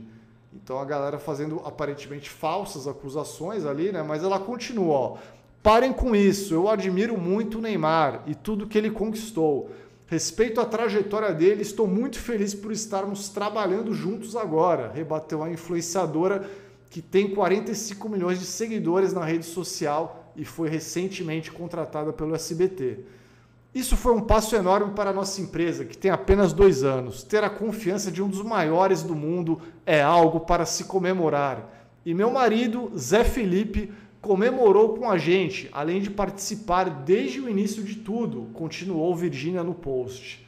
Então a galera fazendo aparentemente falsas acusações ali, né? Mas ela continua, ó. Parem com isso, eu admiro muito o Neymar e tudo que ele conquistou. Respeito a trajetória dele, estou muito feliz por estarmos trabalhando juntos agora, rebateu a influenciadora que tem 45 milhões de seguidores na rede social e foi recentemente contratada pelo SBT. Isso foi um passo enorme para a nossa empresa, que tem apenas dois anos. Ter a confiança de um dos maiores do mundo é algo para se comemorar. E meu marido, Zé Felipe, comemorou com a gente, além de participar desde o início de tudo, continuou Virgínia no post.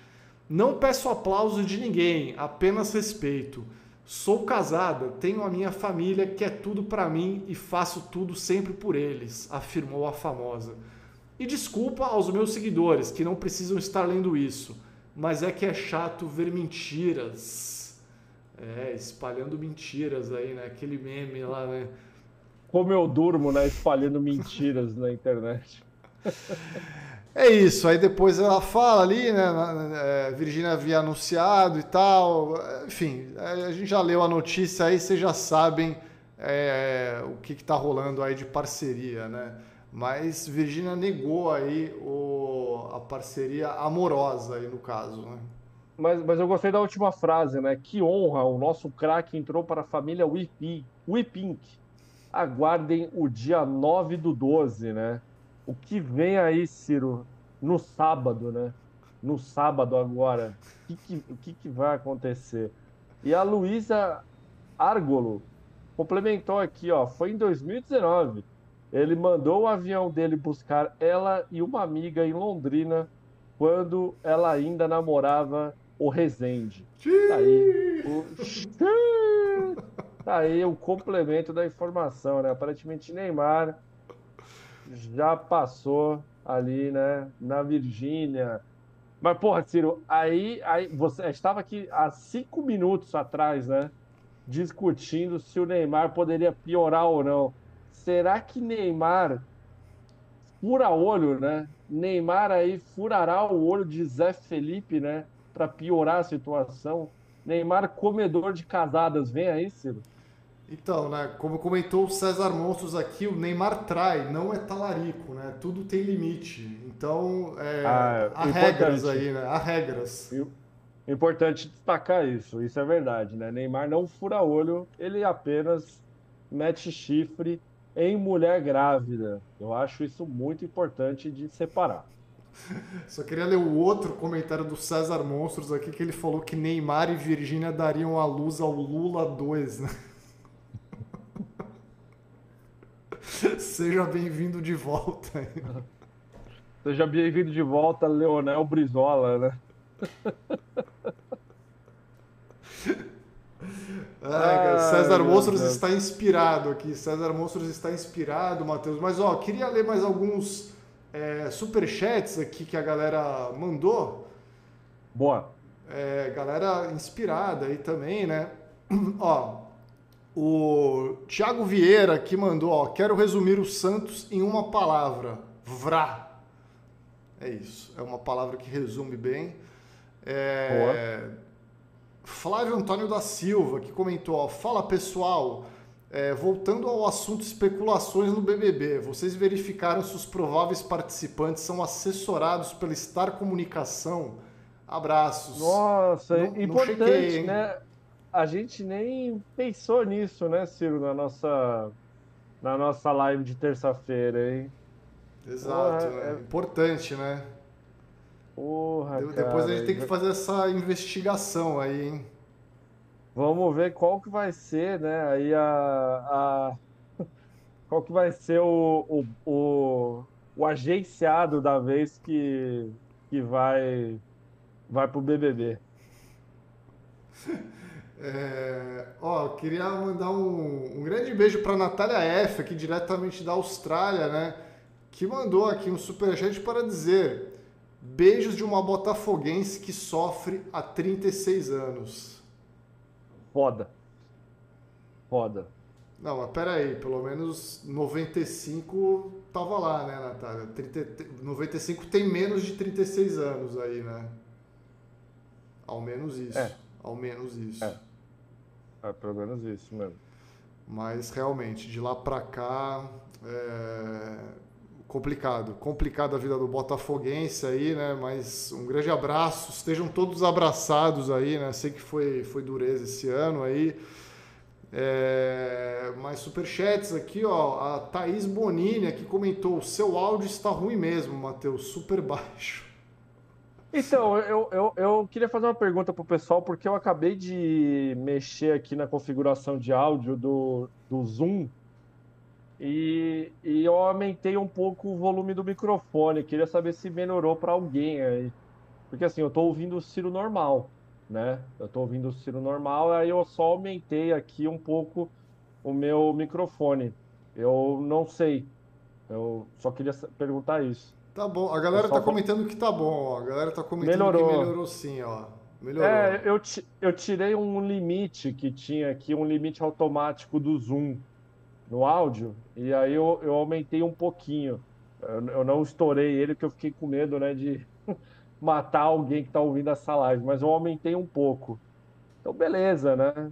Não peço aplauso de ninguém, apenas respeito. Sou casada, tenho a minha família que é tudo para mim e faço tudo sempre por eles, afirmou a famosa. E desculpa aos meus seguidores que não precisam estar lendo isso, mas é que é chato ver mentiras. É, espalhando mentiras aí, né? Aquele meme lá, né? Como eu durmo, né? Espalhando mentiras na internet. (laughs) É isso, aí depois ela fala ali, né? É, Virgínia havia anunciado e tal. Enfim, a gente já leu a notícia aí, vocês já sabem é, o que está rolando aí de parceria, né? Mas Virgínia negou aí o, a parceria amorosa aí no caso, né? Mas, mas eu gostei da última frase, né? Que honra, o nosso craque entrou para a família. Wipink. Aguardem o dia 9 do 12, né? O que vem aí, Ciro, no sábado, né? No sábado agora, o que, que, que vai acontecer? E a Luísa Argolo complementou aqui, ó, foi em 2019. Ele mandou o avião dele buscar ela e uma amiga em Londrina quando ela ainda namorava o Rezende. Tá aí o, tá aí o complemento da informação, né? Aparentemente Neymar já passou ali, né, na Virgínia. Mas, porra, Ciro, aí, aí você estava aqui há cinco minutos atrás, né? Discutindo se o Neymar poderia piorar ou não. Será que Neymar fura olho, né? Neymar aí furará o olho de Zé Felipe, né? Para piorar a situação. Neymar comedor de casadas, vem aí, Ciro? Então, né, como comentou o César Monstros aqui, o Neymar trai, não é talarico, né? Tudo tem limite. Então, é, ah, há regras aí, né? Há regras. Importante destacar isso, isso é verdade, né? Neymar não fura olho, ele apenas mete chifre em mulher grávida. Eu acho isso muito importante de separar. (laughs) Só queria ler o outro comentário do César Monstros aqui, que ele falou que Neymar e Virgínia dariam a luz ao Lula 2, né? Seja bem-vindo de volta. Seja bem-vindo de volta, Leonel Brizola, né? Ai, César Monstros está inspirado aqui. César Monstros está inspirado, Matheus. Mas, ó, queria ler mais alguns é, superchats aqui que a galera mandou. Boa. É, galera inspirada aí também, né? (clears throat) ó, o Thiago Vieira que mandou, ó, quero resumir o Santos em uma palavra, vrá. É isso, é uma palavra que resume bem. É... Flávio Antônio da Silva que comentou, ó, fala pessoal, é, voltando ao assunto especulações no BBB, vocês verificaram se os prováveis participantes são assessorados pela Star Comunicação? Abraços. Nossa, não, importante, não chequei, né? A gente nem pensou nisso, né, Ciro, na nossa, na nossa live de terça-feira, hein? Exato, Porra, é... importante, né? Porra, Depois cara, a gente tem que fazer essa investigação aí, hein? Vamos ver qual que vai ser, né? Aí a, a... (laughs) qual que vai ser o, o, o, o agenciado da vez que, que vai vai pro BBB. (laughs) É, ó, queria mandar um, um grande beijo para Natália F, aqui diretamente da Austrália, né? Que mandou aqui um superchat para dizer: beijos de uma botafoguense que sofre há 36 anos. Foda. Foda. Não, mas peraí, pelo menos 95 tava lá, né, Natália? 30, 95 tem menos de 36 anos aí, né? Ao menos isso. É. Ao menos isso. É. É pelo menos isso mesmo. Mas realmente, de lá para cá, é complicado. Complicado a vida do Botafoguense aí, né? Mas um grande abraço. Estejam todos abraçados aí, né? Sei que foi, foi dureza esse ano aí. É, mais superchats aqui, ó. A Thaís Bonini aqui comentou: seu áudio está ruim mesmo, Matheus, super baixo. Então, eu, eu, eu queria fazer uma pergunta pro pessoal, porque eu acabei de mexer aqui na configuração de áudio do, do Zoom e, e eu aumentei um pouco o volume do microfone. Queria saber se melhorou para alguém aí. Porque assim, eu estou ouvindo o Ciro normal, né? Eu estou ouvindo o Ciro normal, aí eu só aumentei aqui um pouco o meu microfone. Eu não sei. Eu só queria perguntar isso. Tá bom, a galera tá comentando que tá bom, ó. A galera tá comentando melhorou. que melhorou sim, ó. Melhorou. É, eu, eu tirei um limite que tinha aqui, um limite automático do zoom no áudio, e aí eu, eu aumentei um pouquinho. Eu, eu não estourei ele porque eu fiquei com medo, né, de (laughs) matar alguém que tá ouvindo essa live, mas eu aumentei um pouco. Então, beleza, né?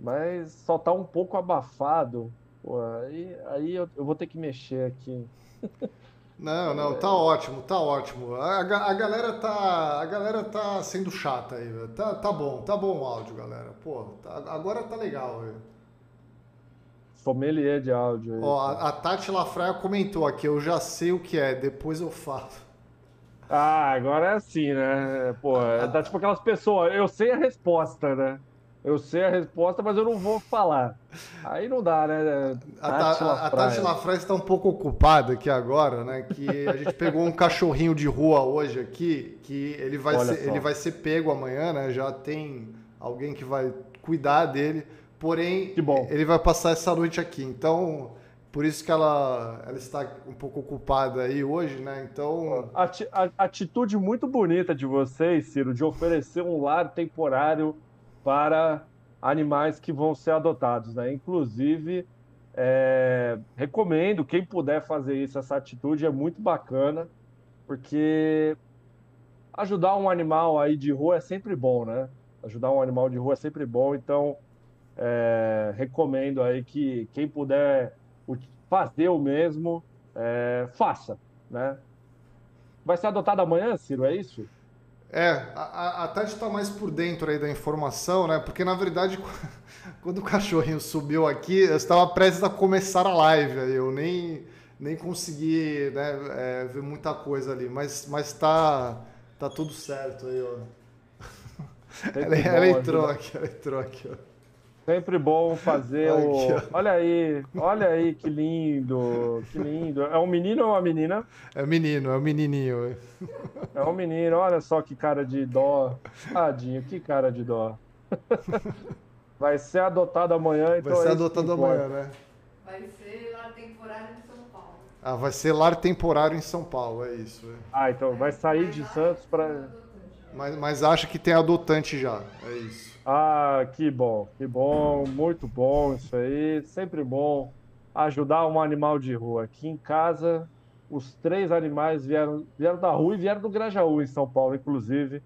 Mas só tá um pouco abafado. Pô, aí aí eu, eu vou ter que mexer aqui. (laughs) Não, não, tá ótimo, tá ótimo. A, a, galera tá, a galera tá sendo chata aí, velho. Tá, tá bom, tá bom o áudio, galera. Pô, tá, agora tá legal, velho. Sommelier de áudio aí. Ó, a, a Tati Lafraia comentou aqui, eu já sei o que é, depois eu falo. Ah, agora é assim, né? Pô, é, tá tipo aquelas pessoas, eu sei a resposta, né? Eu sei a resposta, mas eu não vou falar. Aí não dá, né? A, Tati Lafraia está um pouco ocupada aqui agora, né? Que a gente pegou um cachorrinho de rua hoje aqui, que ele vai, ser, ele vai ser pego amanhã, né? Já tem alguém que vai cuidar dele. Porém, ele vai passar essa noite aqui. Então, por isso que ela, ela está um pouco ocupada aí hoje, né? Então. Ati atitude muito bonita de vocês, Ciro, de oferecer um lar temporário para animais que vão ser adotados, né? Inclusive, é, recomendo quem puder fazer isso, essa atitude é muito bacana, porque ajudar um animal aí de rua é sempre bom, né? Ajudar um animal de rua é sempre bom, então é, recomendo aí que quem puder fazer o mesmo, é, faça, né? Vai ser adotado amanhã, Ciro, é isso? É, a, a Tati está mais por dentro aí da informação, né? Porque na verdade, (laughs) quando o cachorrinho subiu aqui, eu estava prestes a começar a live, aí eu nem, nem consegui né, é, ver muita coisa ali, mas, mas tá, tá tudo certo aí, ó. (laughs) Ela, ela, entrou aqui, ela entrou aqui, ó. Sempre bom fazer o. Olha aí, olha aí que lindo, que lindo. É um menino ou uma menina? É um menino, é um menininho. É um menino, olha só que cara de dó. Tadinho, que cara de dó. (laughs) Vai ser adotado amanhã, então. Vai ser é adotado amanhã, né? Vai ser lar temporário em São Paulo. Ah, vai ser lar temporário em São Paulo, é isso. É. Ah, então vai sair de Santos para. Mas, mas acha que tem adotante já, é isso. Ah, que bom, que bom, muito bom isso aí, sempre bom ajudar um animal de rua. Aqui em casa, os três animais vieram, vieram da rua e vieram do Grajaú, em São Paulo, inclusive.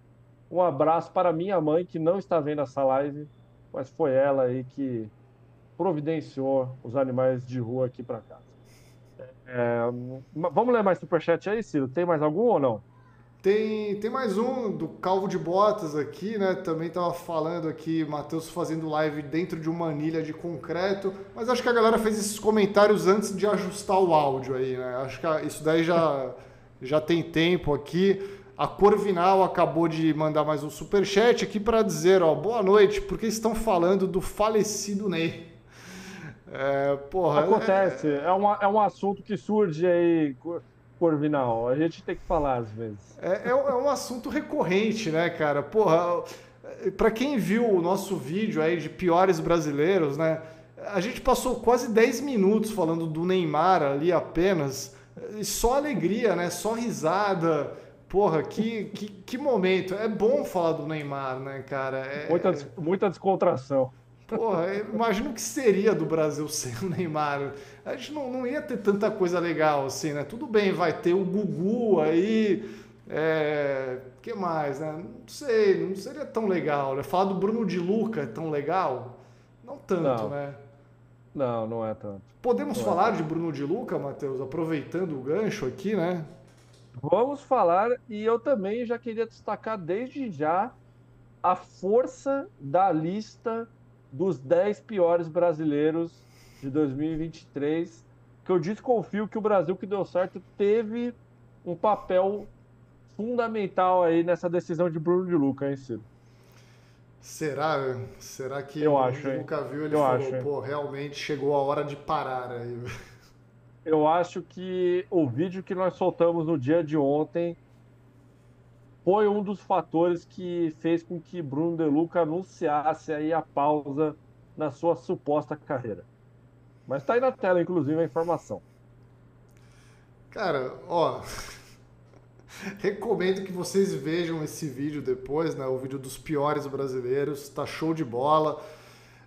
Um abraço para minha mãe, que não está vendo essa live, mas foi ela aí que providenciou os animais de rua aqui para casa. É, vamos ler mais superchat aí, Ciro? Tem mais algum ou não? Tem, tem mais um do Calvo de Botas aqui, né? Também tava falando aqui, Matheus fazendo live dentro de uma anilha de concreto, mas acho que a galera fez esses comentários antes de ajustar o áudio aí, né? Acho que isso daí já, já tem tempo aqui. A Corvinal acabou de mandar mais um super chat aqui para dizer, ó, boa noite, porque estão falando do falecido Ney. É, porra, Acontece, é, é, uma, é um assunto que surge aí Corvinal. A gente tem que falar às vezes. É, é, é um assunto recorrente, né, cara? Porra, para quem viu o nosso vídeo aí de piores brasileiros, né? A gente passou quase 10 minutos falando do Neymar ali apenas. E só alegria, né? Só risada. Porra, que, que, que momento. É bom falar do Neymar, né, cara? É, muita, muita descontração. Porra, imagina o que seria do Brasil (laughs) sem o Neymar. A gente não, não ia ter tanta coisa legal assim, né? Tudo bem, vai ter o Gugu aí. É, que mais, né? Não sei, não seria tão legal. Né? Falar do Bruno de Luca é tão legal? Não tanto, não. né? Não, não é tanto. Podemos não é falar é de Bruno de Luca, Matheus, aproveitando o gancho aqui, né? Vamos falar, e eu também já queria destacar desde já a força da lista dos 10 piores brasileiros de 2023, que eu desconfio que o Brasil que deu certo teve um papel fundamental aí nessa decisão de Bruno de Luca, hein, Ciro? Será? Será que eu o acho, Luca viu ele eu falou, acho, pô, realmente chegou a hora de parar aí. Eu acho que o vídeo que nós soltamos no dia de ontem foi um dos fatores que fez com que Bruno De Luca anunciasse aí a pausa na sua suposta carreira. Mas tá aí na tela, inclusive, a informação. Cara, ó, (laughs) recomendo que vocês vejam esse vídeo depois, né? O vídeo dos piores brasileiros, tá show de bola.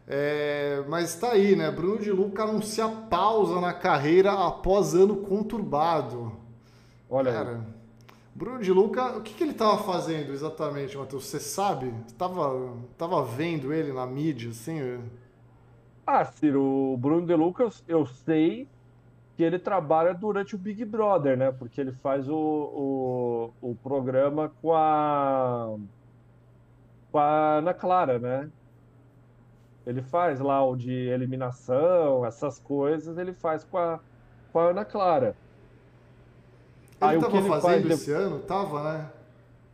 É, mas tá aí, né? Bruno de Luca anuncia pausa na carreira após ano conturbado. Olha Cara, aí. Bruno de Luca, o que, que ele estava fazendo exatamente, Matheus? Você sabe? Tava, tava vendo ele na mídia, assim? Ah, Ciro, o Bruno de Luca, eu sei que ele trabalha durante o Big Brother, né? Porque ele faz o, o, o programa com a, com a Ana Clara, né? Ele faz lá o de eliminação, essas coisas, ele faz com a, com a Ana Clara. Ele Aí, tava ele fazendo faz... esse ano? Tava, né?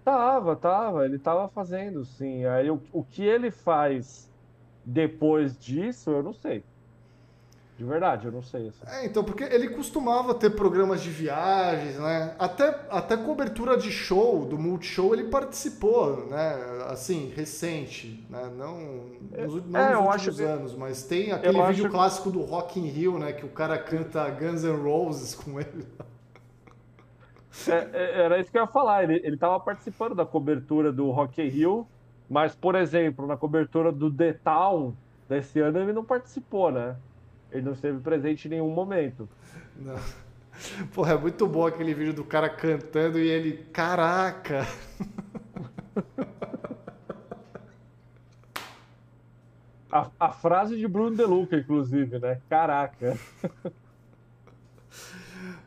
Tava, tava. Ele tava fazendo, sim. Aí o, o que ele faz depois disso, eu não sei. De verdade, eu não sei. Assim. É, então, porque ele costumava ter programas de viagens, né? Até, até cobertura de show, do Multishow, ele participou, né? Assim, recente, né? Não, nos, não É, nos últimos que- anos, mas tem aquele vídeo clássico do Rock in Rio, né? Que o cara canta Guns N' Roses com ele. É, é, era isso que eu ia falar. Ele, ele tava participando da cobertura do Rock in Rio, mas, por exemplo, na cobertura do The Town desse ano, ele não participou, né? Ele não esteve presente em nenhum momento. Não. Porra, é muito bom aquele vídeo do cara cantando e ele, caraca! A, a frase de Bruno De Luca, inclusive, né? Caraca. (laughs)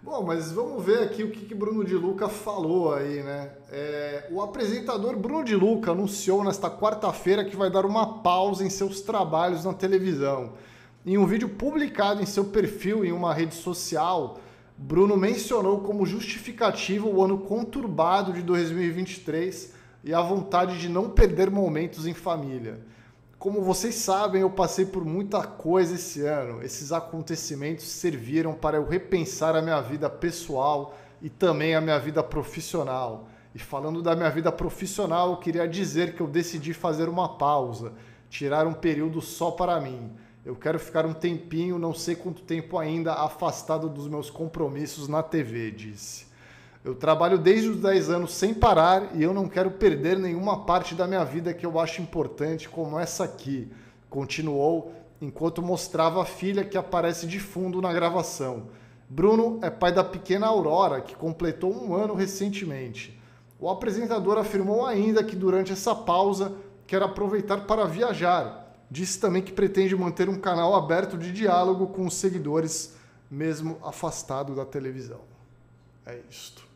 Bom, mas vamos ver aqui o que, que Bruno de Luca falou aí, né? É, o apresentador Bruno de Luca anunciou nesta quarta-feira que vai dar uma pausa em seus trabalhos na televisão. Em um vídeo publicado em seu perfil em uma rede social, Bruno mencionou como justificativa o ano conturbado de 2023 e a vontade de não perder momentos em família. Como vocês sabem, eu passei por muita coisa esse ano. Esses acontecimentos serviram para eu repensar a minha vida pessoal e também a minha vida profissional. E falando da minha vida profissional, eu queria dizer que eu decidi fazer uma pausa, tirar um período só para mim. Eu quero ficar um tempinho, não sei quanto tempo ainda, afastado dos meus compromissos na TV, disse. Eu trabalho desde os 10 anos sem parar e eu não quero perder nenhuma parte da minha vida que eu acho importante, como essa aqui. Continuou enquanto mostrava a filha que aparece de fundo na gravação. Bruno é pai da pequena Aurora, que completou um ano recentemente. O apresentador afirmou ainda que durante essa pausa quer aproveitar para viajar. Disse também que pretende manter um canal aberto de diálogo com os seguidores, mesmo afastado da televisão. É isto.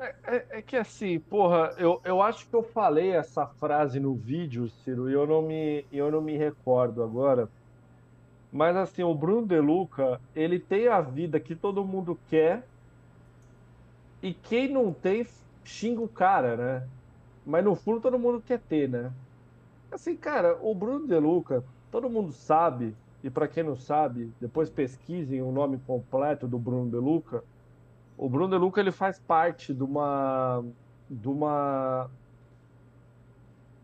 É, é- é que assim, porra, eu, eu acho que eu falei essa frase no vídeo, Ciro, e eu não me, eu não me recordo agora. Mas assim, o Bruno De Luca, ele tem a vida que todo mundo quer, e quem não tem, xinga o cara, né? Mas no fundo todo mundo quer ter, né? Assim, cara, o Bruno De Luca, todo mundo sabe, e pra quem não sabe, depois pesquisem o nome completo do Bruno De Luca. O Bruno De Luca ele faz parte de uma de uma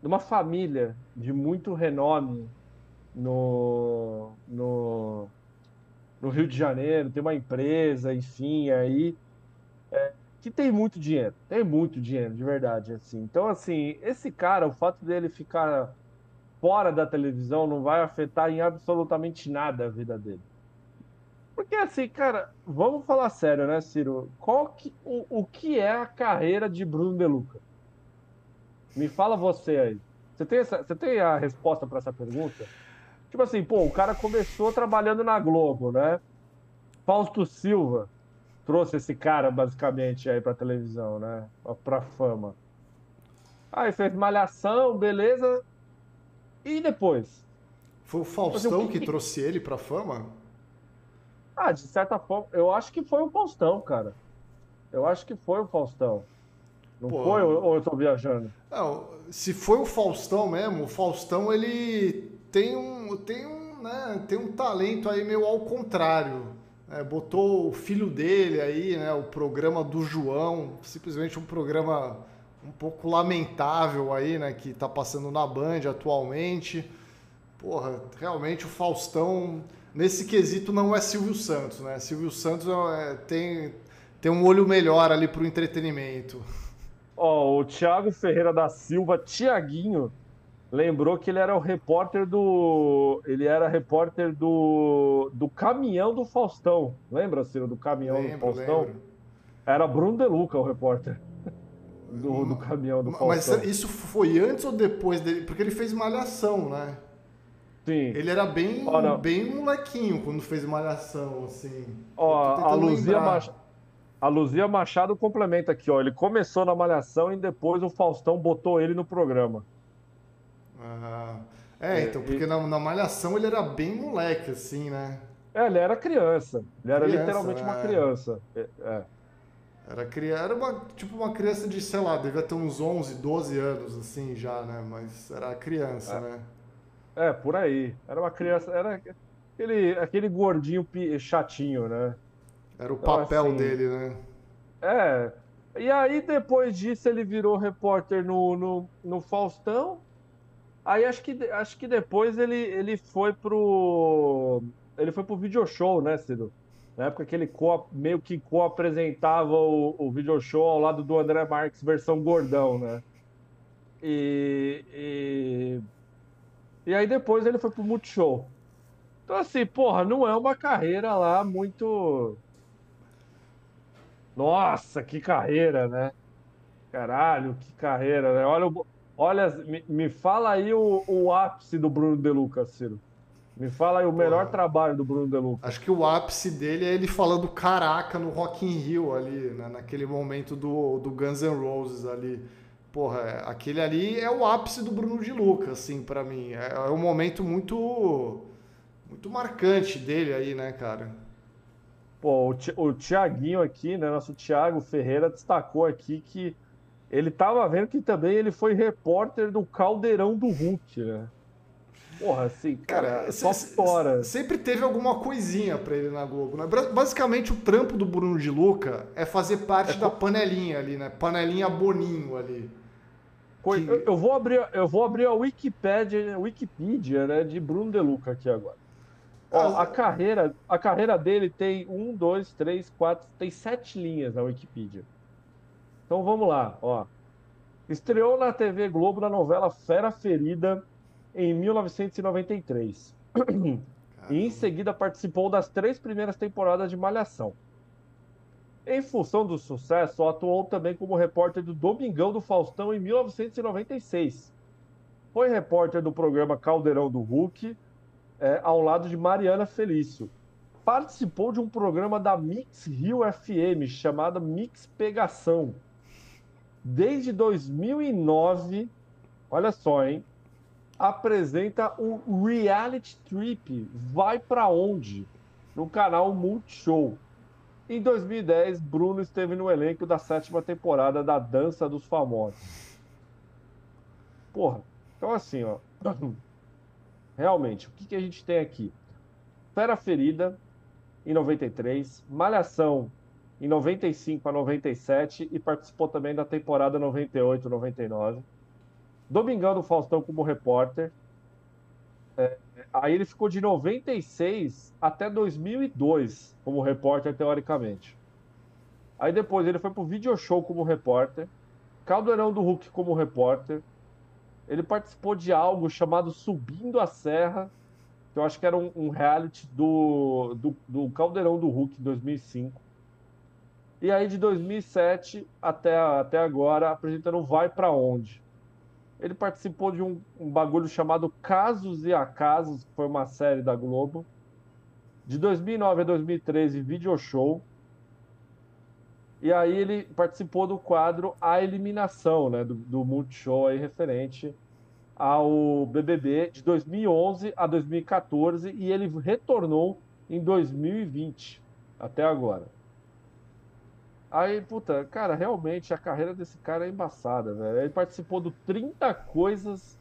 de uma família de muito renome no, no, no Rio de Janeiro, tem uma empresa, enfim, aí é, que tem muito dinheiro, tem muito dinheiro, de verdade, assim. Então, assim, esse cara, o fato dele ficar fora da televisão não vai afetar em absolutamente nada a vida dele. Porque assim, cara, vamos falar sério, né, Ciro? Qual que, o, o que é a carreira de Bruno De Luca? Me fala você aí. Você tem, essa, você tem a resposta para essa pergunta? Tipo assim, pô, o cara começou trabalhando na Globo, né? Fausto Silva trouxe esse cara basicamente aí pra televisão, né? Pra- Pra fama. Aí fez Malhação, beleza. E depois? Foi o Faustão Mas o que que que- trouxe ele pra fama? Ah, de certa forma, eu acho que foi o Faustão, cara. Eu acho que foi o Faustão. Não Pô. foi ou eu tô viajando? Não, se foi o Faustão mesmo, o Faustão ele tem um, tem um, né, tem um talento aí meio ao contrário. né? botou o filho dele aí, né, o programa do João, simplesmente um programa um pouco lamentável aí, né, que tá passando na Band atualmente. Porra, realmente o Faustão nesse quesito não é Silvio Santos, né? Silvio Santos é- tem tem um olho melhor ali pro entretenimento. Ó, o Thiago Ferreira da Silva, Tiaguinho, lembrou que ele era o repórter do. Ele era repórter do. do caminhão do Faustão. Lembra, Ciro, do caminhão do Lembro, Faustão? lembro. Era Bruno De Luca, o repórter. (laughs) Do, do caminhão do Mas Faustão. isso foi antes ou depois dele? Porque ele fez Malhação, né? Sim. Ele era bem, não. bem molequinho quando fez Malhação, assim. Ó, a Luzia. Mach... a Luzia Machado complementa aqui, ó. Ele começou na Malhação e depois o Faustão botou ele no programa. Ah, é, É, então, e- porque na, na Malhação ele era bem moleque, assim, né? É, ele era criança. Ele era Criança, literalmente uma é. criança. É, é. Era, criança, era uma, tipo uma criança de, sei lá, devia ter uns 11, 12 anos, assim, já, né? Mas era criança, É. né? É, por aí. Era uma criança, era aquele, aquele gordinho chatinho, né? Era o Então, papel assim, dele, né? É. E aí, depois disso, ele virou repórter no, no, no Faustão. Aí acho que, acho que depois ele, ele foi pro. Ele foi pro video show, né, Ciro? Na época que ele co- meio que co-apresentava o, o video show ao lado do André Marques, versão gordão, né? E, e, e aí depois ele foi pro Multishow. Então, assim, porra, não é uma carreira lá muito. Nossa, que carreira, né? Caralho, que carreira, né? Olha, olha me, me fala aí o, o ápice do Bruno De Luca, Ciro. Me fala aí o melhor trabalho do Bruno De Luca. Acho que o ápice dele é ele falando caraca no Rock in Rio ali, né? naquele momento do, do Guns N' Roses ali. Porra, é- aquele ali é o ápice do Bruno de Luca, assim, pra mim. É, é um momento muito muito marcante dele aí, né, cara? Pô, o, Ti- o Tiaguinho aqui, né? Nosso Thiago Ferreira destacou aqui que ele tava vendo que também ele foi repórter do Caldeirão do Hulk, né? Porra, assim, cara, só se- se- fora. Sempre teve alguma coisinha pra ele na Globo, né? Basicamente, o trampo do Bruno de Luca é fazer parte É da panelinha ali, né? Panelinha Boninho ali. Que- Eu, eu vou abrir, eu vou abrir a Wikipédia, Wikipedia, né, de Bruno De Luca aqui agora. Ó, a carreira, a carreira dele tem um, dois, três, quatro, tem sete linhas na Wikipedia. Então vamos lá, ó. Estreou na TV Globo na novela Fera Ferida em 1993. (clears throat) E em seguida participou das três primeiras temporadas de Malhação. Em função do sucesso, atuou também como repórter do Domingão do Faustão em 1996. Foi repórter do programa Caldeirão do Hulk, é, ao lado de Mariana Felício. Participou de um programa da Mix Rio FM chamado Mix Pegação. Desde 2009, olha só, hein? apresenta o Reality Trip Vai Pra Onde? no canal Multishow. Em 2010, Bruno esteve no elenco da sétima temporada da Dança dos Famosos. Porra, então assim, ó. (clears throat) Realmente, o que, que a gente tem aqui? Fera Ferida, em 93, Malhação, em 95 a 97, e participou também da temporada 98, 99. Domingão do Faustão como repórter. É, aí ele ficou de 96 até 2002 como repórter, teoricamente. Aí depois ele foi pro Video Show como repórter. Caldeirão do Hulk como repórter. Ele participou de algo chamado Subindo a Serra, que eu acho que era um, um reality do, do, do Caldeirão do Hulk em 2005. E aí de 2007 até, até agora apresentando Vai Pra Onde. Ele participou de um, um bagulho chamado Casos e Acasos, que foi uma série da Globo. De 2009 a 2013, Video Show. E aí ele participou do quadro A Eliminação, né, do, do Multishow aí referente ao BBB de 2011 a 2014 e ele retornou em 2020 até agora. Aí, puta, cara, realmente a carreira desse cara é embaçada, velho. Ele participou do 30 coisas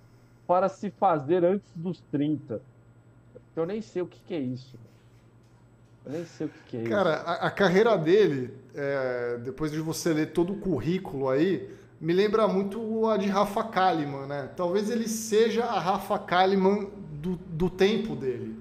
para se fazer antes dos 30. Eu nem sei o que, que é isso. Eu nem sei o que, que é Cara, isso. a, a carreira dele, é, depois de você ler todo o currículo aí, me lembra muito a de Rafa Kalimann, né? Talvez ele seja a Rafa Kalimann do, do tempo dele.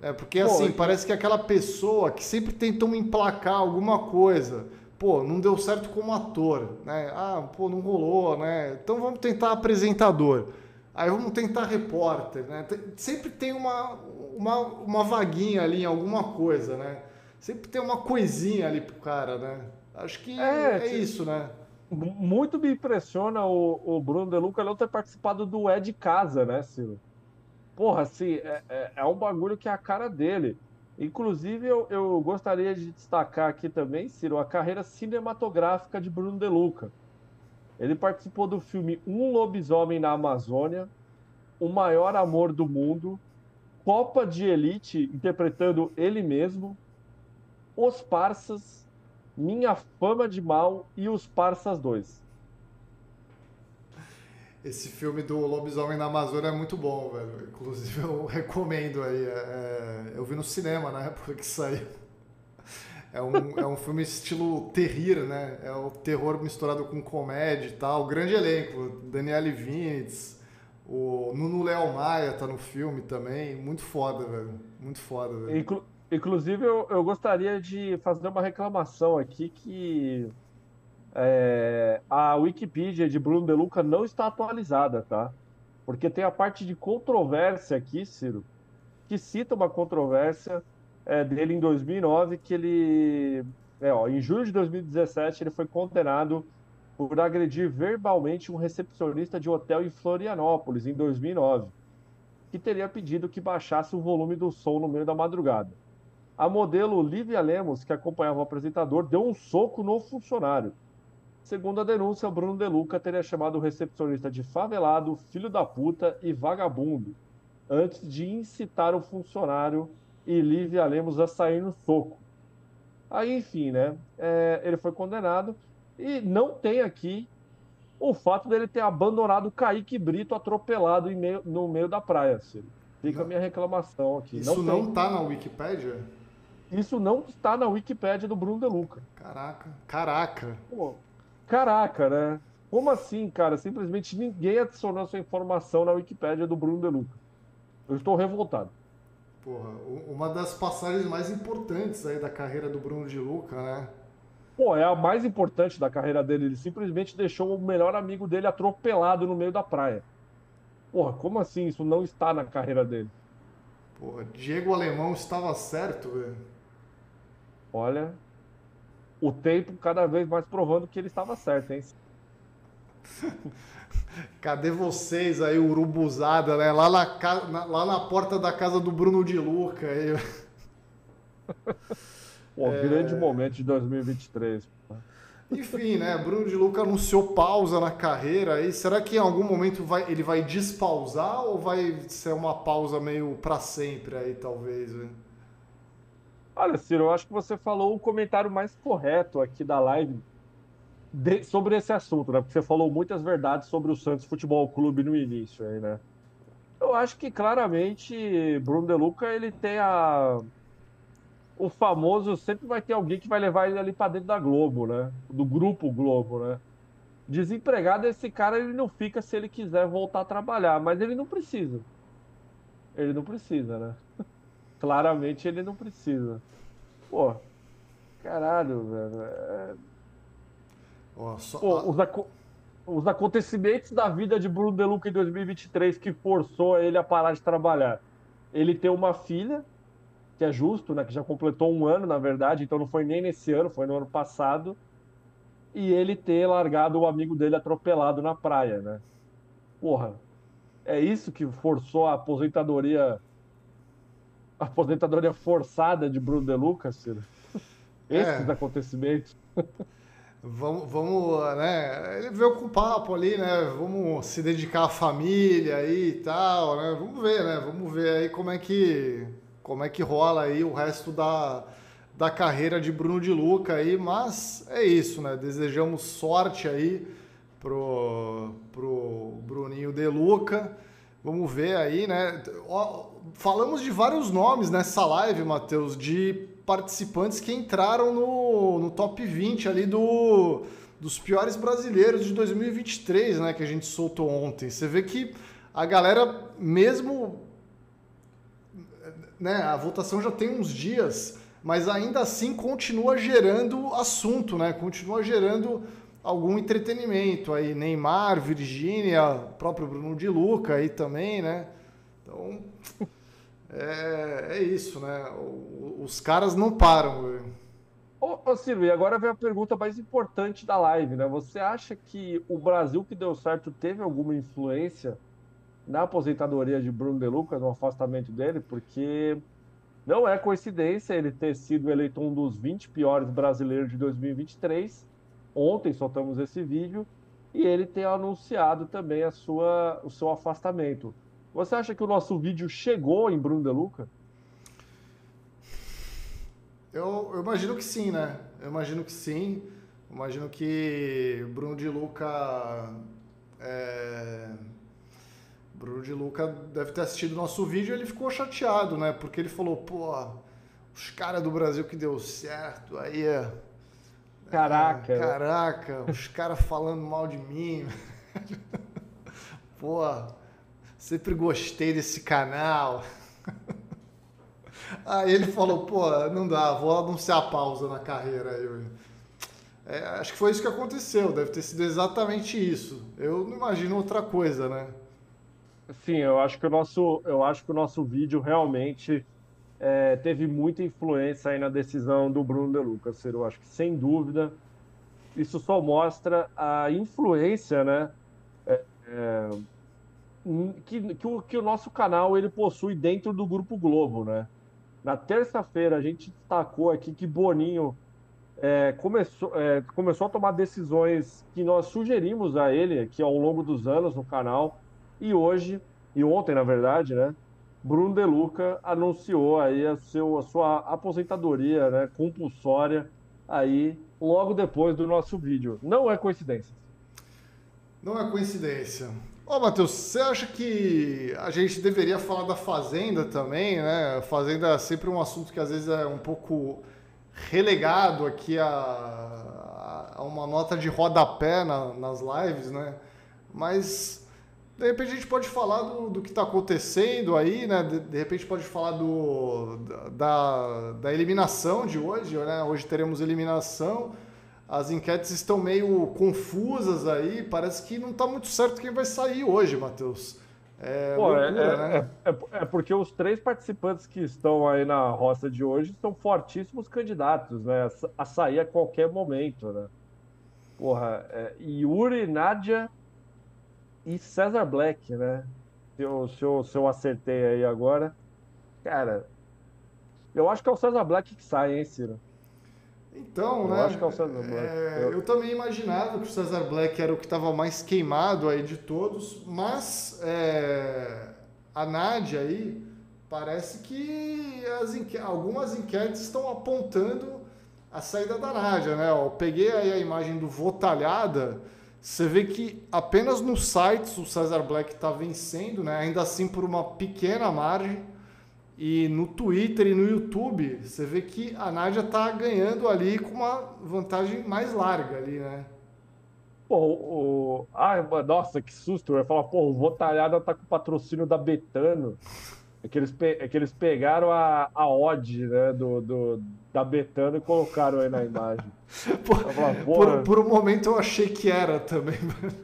É, porque Pô, assim, e- parece que é aquela pessoa que sempre tentam emplacar alguma coisa. Pô, não deu certo como ator, né? Ah, pô, não rolou, né? Então vamos tentar apresentador. Aí vamos tentar repórter, né? Sempre tem uma, uma, uma vaguinha ali em alguma coisa, né? Sempre tem uma coisinha ali pro cara, né? Acho que É, é, tipo- isso, né? Muito me impressiona o, o Bruno De Luca não ter participado do É de Casa, né, Ciro? Porra, assim, é, é, é um bagulho que é a cara dele. Inclusive, eu, eu gostaria de destacar aqui também, Ciro, a carreira cinematográfica de Bruno De Luca. Ele participou do filme Um Lobisomem na Amazônia, O Maior Amor do Mundo, Copa de Elite, interpretando ele mesmo, Os Parsas, Minha Fama de Mal e Os Parsas 2. Esse filme do Lobisomem na Amazônia é muito bom, velho. Inclusive eu (laughs) recomendo aí. É, eu vi no cinema na época que saiu. É um, é um filme estilo terrir, né? É o terror misturado com comédia e tal. Grande elenco. Daniele Vinitz, o Nuno Léo Maia tá no filme também. Muito foda, velho. Muito foda, velho. Inclu inclusive, eu, eu gostaria de fazer uma reclamação aqui que é, a Wikipedia de Bruno De Luca não está atualizada, tá? Porque tem a parte de controvérsia aqui, Ciro, que cita uma controvérsia é, dele em 2009, que ele, é, ó, em julho de 2017, ele foi condenado por agredir verbalmente um recepcionista de hotel em Florianópolis, em 2009, que teria pedido que baixasse o volume do som no meio da madrugada. A modelo Lívia Lemos, que acompanhava o apresentador, deu um soco no funcionário. Segundo a denúncia, Bruno De Luca teria chamado o recepcionista de favelado, filho da puta e vagabundo, antes de incitar o funcionário e Lívia Lemos a sair no soco. Aí, enfim, né? É, ele foi condenado e não tem aqui o fato dele ter abandonado o Kaique Brito atropelado meio, no meio da praia. Ciro. Fica não. a minha reclamação aqui. Isso não, não tá na Wikipédia? Isso não está na Wikipédia do Bruno De Luca. Caraca, caraca. Pô, caraca, né? Como assim, cara? Simplesmente ninguém adicionou essa informação na Wikipédia do Bruno De Luca. Eu estou revoltado. Porra, uma das passagens mais importantes aí da carreira do Bruno de Luca, né? Pô, é a mais importante da carreira dele. Ele simplesmente deixou o melhor amigo dele atropelado no meio da praia. Porra, como assim isso não está na carreira dele? Porra, Diego Alemão estava certo, velho. Olha, o tempo cada vez mais provando que ele estava certo, hein? (laughs) Cadê vocês aí, urubuzada, né? Lá na, lá na porta da casa do Bruno de Luca. Aí. (laughs) Pô, é... grande momento de 2023. Enfim, né? Bruno de Luca anunciou pausa na carreira aí. Será que em algum momento vai, ele vai despausar ou vai ser uma pausa meio para sempre aí, talvez? Né? Olha, Ciro, eu acho que você falou o comentário mais correto aqui da live de, sobre esse assunto, né? Porque você falou muitas verdades sobre o Santos Futebol Clube no início aí, né? Eu acho que claramente Bruno De Luca ele tem a o famoso sempre vai ter alguém que vai levar ele ali para dentro da Globo, né? Do grupo Globo, né? Desempregado esse cara ele não fica se ele quiser voltar a trabalhar, mas ele não precisa. Ele não precisa, né? Claramente ele não precisa. Pô, caralho, velho. É... Oh, só... Pô, os, ac... os, acontecimentos da vida de Bruno De Luca em 2023 que forçou ele a parar de trabalhar. Ele tem uma filha, que é justo, né? Que já completou um ano, na verdade, então não foi nem nesse ano, foi no ano passado. E ele ter largado o amigo dele atropelado na praia, né? Porra, é isso que forçou a aposentadoria aposentadoria forçada de Bruno De Lucas, Ciro? Esses é. acontecimentos. Vamos, vamos, né? Ele veio com o papo ali, né? Vamos se dedicar à família aí e tal, né? Vamos ver, né? Vamos ver aí como é que como é que rola aí o resto da, da carreira de Bruno de Luca aí, mas é isso, né? Desejamos sorte aí pro, pro Bruninho de Luca. Vamos ver aí, né? Falamos de vários nomes nessa live, Matheus, de participantes que entraram no, no top 20 ali do, dos piores brasileiros de 2023, né? Que a gente soltou ontem. Você vê que a galera, mesmo. Né, a votação já tem uns dias, mas ainda assim continua gerando assunto, né? Continua gerando algum entretenimento aí. Neymar, Virgínia, próprio Bruno de Luca aí também, né? Então, é, é isso, né? Os caras não param. Ô, ô Silvio, e agora vem a pergunta mais importante da live, né? Você acha que o Brasil que deu certo teve alguma influência na aposentadoria de Bruno De Luca, no afastamento dele? Porque não é coincidência ele ter sido eleito um dos 20 piores brasileiros de 2023 Ontem soltamos esse vídeo e ele tem anunciado também a sua, o seu afastamento. Você acha que o nosso vídeo chegou em Bruno De Luca? Eu, eu imagino que sim, né? Eu imagino que sim. Imagino que Bruno de Luca. É... Bruno de Luca deve ter assistido nosso vídeo e ele ficou chateado, né? Porque ele falou, pô, os caras do Brasil que deu certo, aí é. Caraca. É, caraca, os caras falando mal de mim. (laughs) pô, sempre gostei desse canal. (laughs) Aí ele falou, pô, não dá, vou anunciar a pausa na carreira. Eu, é, acho que foi isso que aconteceu, deve ter sido exatamente isso. Eu não imagino outra coisa, né? Sim, eu acho que o nosso, eu acho que o nosso vídeo realmente é, teve muita influência aí na decisão do Bruno De Lucas. Eu acho que sem dúvida isso só mostra a influência, né, é, é, que, que, o, que o nosso canal ele possui dentro do Grupo Globo, né? Na terça-feira a gente destacou aqui que Boninho é, começou, é, começou a tomar decisões que nós sugerimos a ele aqui ao longo dos anos no canal. E hoje, e ontem na verdade, né? Bruno De Luca anunciou aí a, seu, a sua aposentadoria né, compulsória aí logo depois do nosso vídeo. Não é coincidência. Não é coincidência. Ô, Matheus, você acha que a gente deveria falar da Fazenda também, né? Fazenda é sempre um assunto que às vezes é um pouco relegado aqui a, a uma nota de rodapé na, nas lives, né? Mas de repente a gente pode falar do, do que está acontecendo aí, né? De, de, repente pode falar do, da, da eliminação de hoje, né? Hoje teremos eliminação. As enquetes estão meio confusas aí. Parece que não está muito certo quem vai sair hoje, Matheus. É, Pô, loucura, é, né? é, é, é, porque os três participantes que estão aí na roça de hoje são fortíssimos candidatos, né? A sair a qualquer momento, né? Porra, é, Yuri, Nádia e César Black, né? Se eu, se, eu, se eu acertei aí agora. Cara, eu acho que é o César Black que sai, hein, Ciro? Então, eu né? Acho que é o César Black. É, eu... eu também imaginava que o César Black era o que estava mais queimado aí de todos, mas é, a Nádia aí parece que as enque... algumas enquetes estão apontando a saída da Nádia, né? Eu peguei aí a imagem do Votalhada, você vê que apenas nos sites o César Black está vencendo, né? Ainda assim por uma pequena margem. E no Twitter e no YouTube, você vê que a Nádia tá ganhando ali com uma vantagem mais larga ali, né? Pô, o. Ai, nossa, que susto! Eu ia falar, pô, o Votalhada tá com o patrocínio da Betano. É que eles, pe... é que eles pegaram a, a odd né, do, do, da Betano e colocaram aí na imagem. (laughs) por, por, por um momento eu achei que era também, (laughs) mano.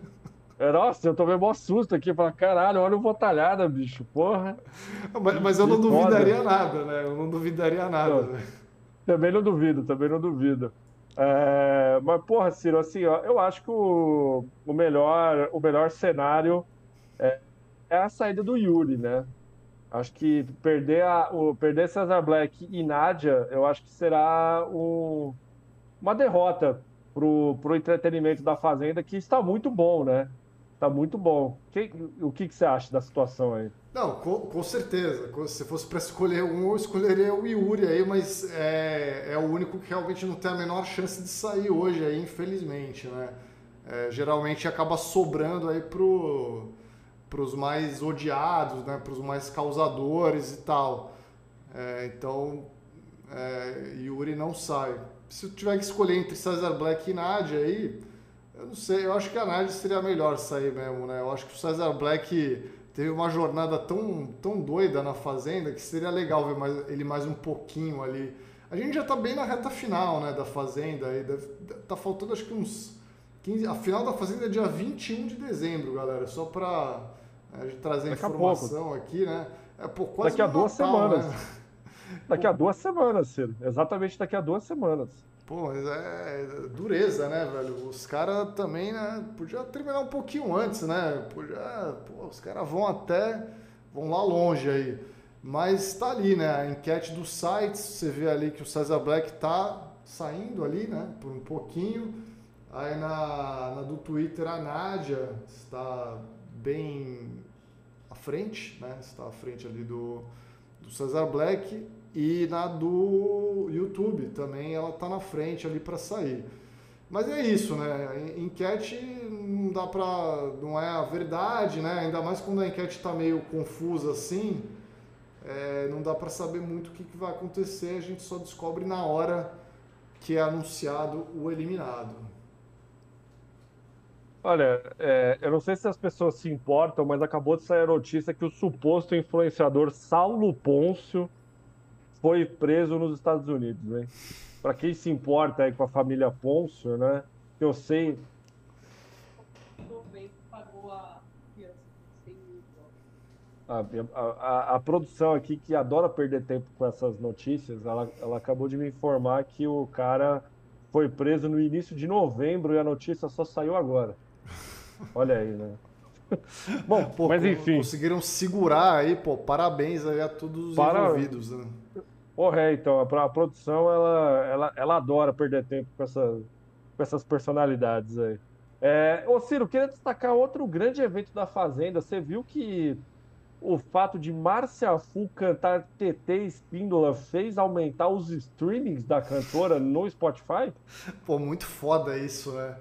É, nossa, eu tomei mó susto aqui. Falei, caralho, olha o Botalhada, bicho, porra. Mas, mas eu não duvidaria foda. nada, né? Eu não duvidaria nada. Não, né? Também não duvido, também não duvido. É, mas, porra, Ciro, assim, ó, eu acho que o, o, melhor, o melhor cenário é, é, a saída do Yuri, né? Acho que perder, a, o, perder Cesar Black e Nádia, eu acho que será um, uma derrota pro, pro entretenimento da Fazenda, que está muito bom, né? Tá muito bom. Que, o que, que você acha da situação aí? Não, com, com certeza. Se fosse para escolher um, eu escolheria o Yuri aí, mas é, é o único que realmente não tem a menor chance de sair hoje aí, infelizmente, né? É, geralmente acaba sobrando aí pro os mais odiados, né, para os mais causadores e tal. É, então, é, Yuri não sai. Se eu tiver que escolher entre Cesar Black e Nadia aí, eu não sei, eu acho que a Nádia seria melhor sair mesmo, né? Eu acho que o Cesar Black teve uma jornada tão, tão doida na Fazenda que seria legal ver mais, ele mais um pouquinho ali. A gente já tá bem na reta final, né, da Fazenda, aí deve, tá faltando acho que uns 15... A final da Fazenda é dia 21 de dezembro, galera, só pra a gente trazer Daqui informação aqui, né? É, pô, quase Daqui a duas Natal, semanas. Né? Daqui a duas semanas, Ciro. Exatamente daqui a duas semanas. Pô, mas é dureza, né, velho? Os caras também, né? Podia terminar um pouquinho antes, né? Podia. Pô, os caras vão até. vão lá longe aí. Mas tá ali, né? A enquete dos sites, você vê ali que o César Black tá saindo ali, né? Por um pouquinho. Aí na, na do Twitter a Nádia está bem à frente, né? Está à frente ali do, do César Black e na do YouTube também ela está na frente ali para sair. Mas é isso, né? Enquete não dá para, não é a verdade, né? Ainda mais quando a enquete está meio confusa assim, é, não dá para saber muito o que, que vai acontecer. A gente só descobre na hora que é anunciado o eliminado. Olha, é, eu não sei se as pessoas se importam, mas acabou de sair a notícia que o suposto influenciador Saulo Pôncio foi preso nos Estados Unidos, né? Para quem se importa aí com a família Pôncio, né? Eu sei. A, a, a, produção aqui, que adora perder tempo com essas notícias, ela, ela acabou de me informar que o cara foi preso no início de novembro e a notícia só saiu agora. Olha aí, né? (laughs) Bom, pô, mas enfim. Conseguiram segurar aí, pô. Parabéns aí a todos os Para... envolvidos. Né? Porra, é, então, a, produção, ela, ela, ela adora perder tempo com, essa, com essas personalidades aí. É, ô Ciro, queria destacar outro grande evento da Fazenda. Você viu que o fato de Márcia Fu cantar TT Espíndola fez aumentar os streamings da cantora no Spotify? Pô, muito foda isso, né?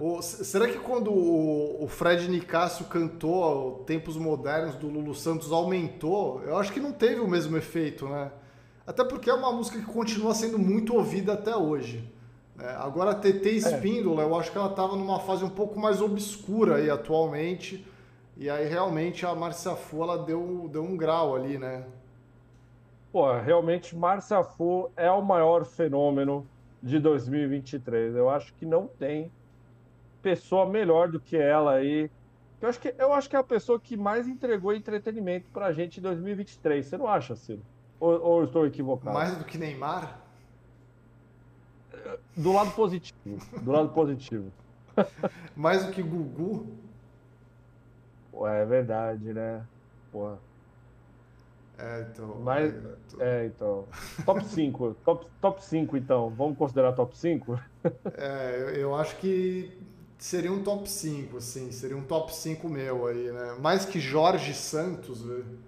O, será que quando o, o Fred Nicásio cantou Tempos Modernos do Lulu Santos aumentou? Eu acho que não teve o mesmo efeito, né? Até porque é uma música que continua sendo muito ouvida até hoje. É, agora a TT Espíndola, é. eu acho que ela estava numa fase um pouco mais obscura aí atualmente. E aí realmente a Marcia Fu ela deu, deu um grau ali, né? Pô, realmente Marcia Fu é o maior fenômeno de 2023. Eu acho que não tem pessoa melhor do que ela aí. Eu acho que, eu acho que é a pessoa que mais entregou entretenimento pra gente em 2023. Você não acha, Ciro? Ou, ou estou equivocado? Mais do que Neymar? Do lado positivo. Do lado positivo. (laughs) Mais do que Gugu? é verdade, né? Porra. É, então. Mas, é, então. Top 5. top, top 5, então. Vamos considerar top 5? é, eu, eu, acho que seria um top 5, assim. Seria um top 5 meu aí, né? Mais que Jorge Santos, velho.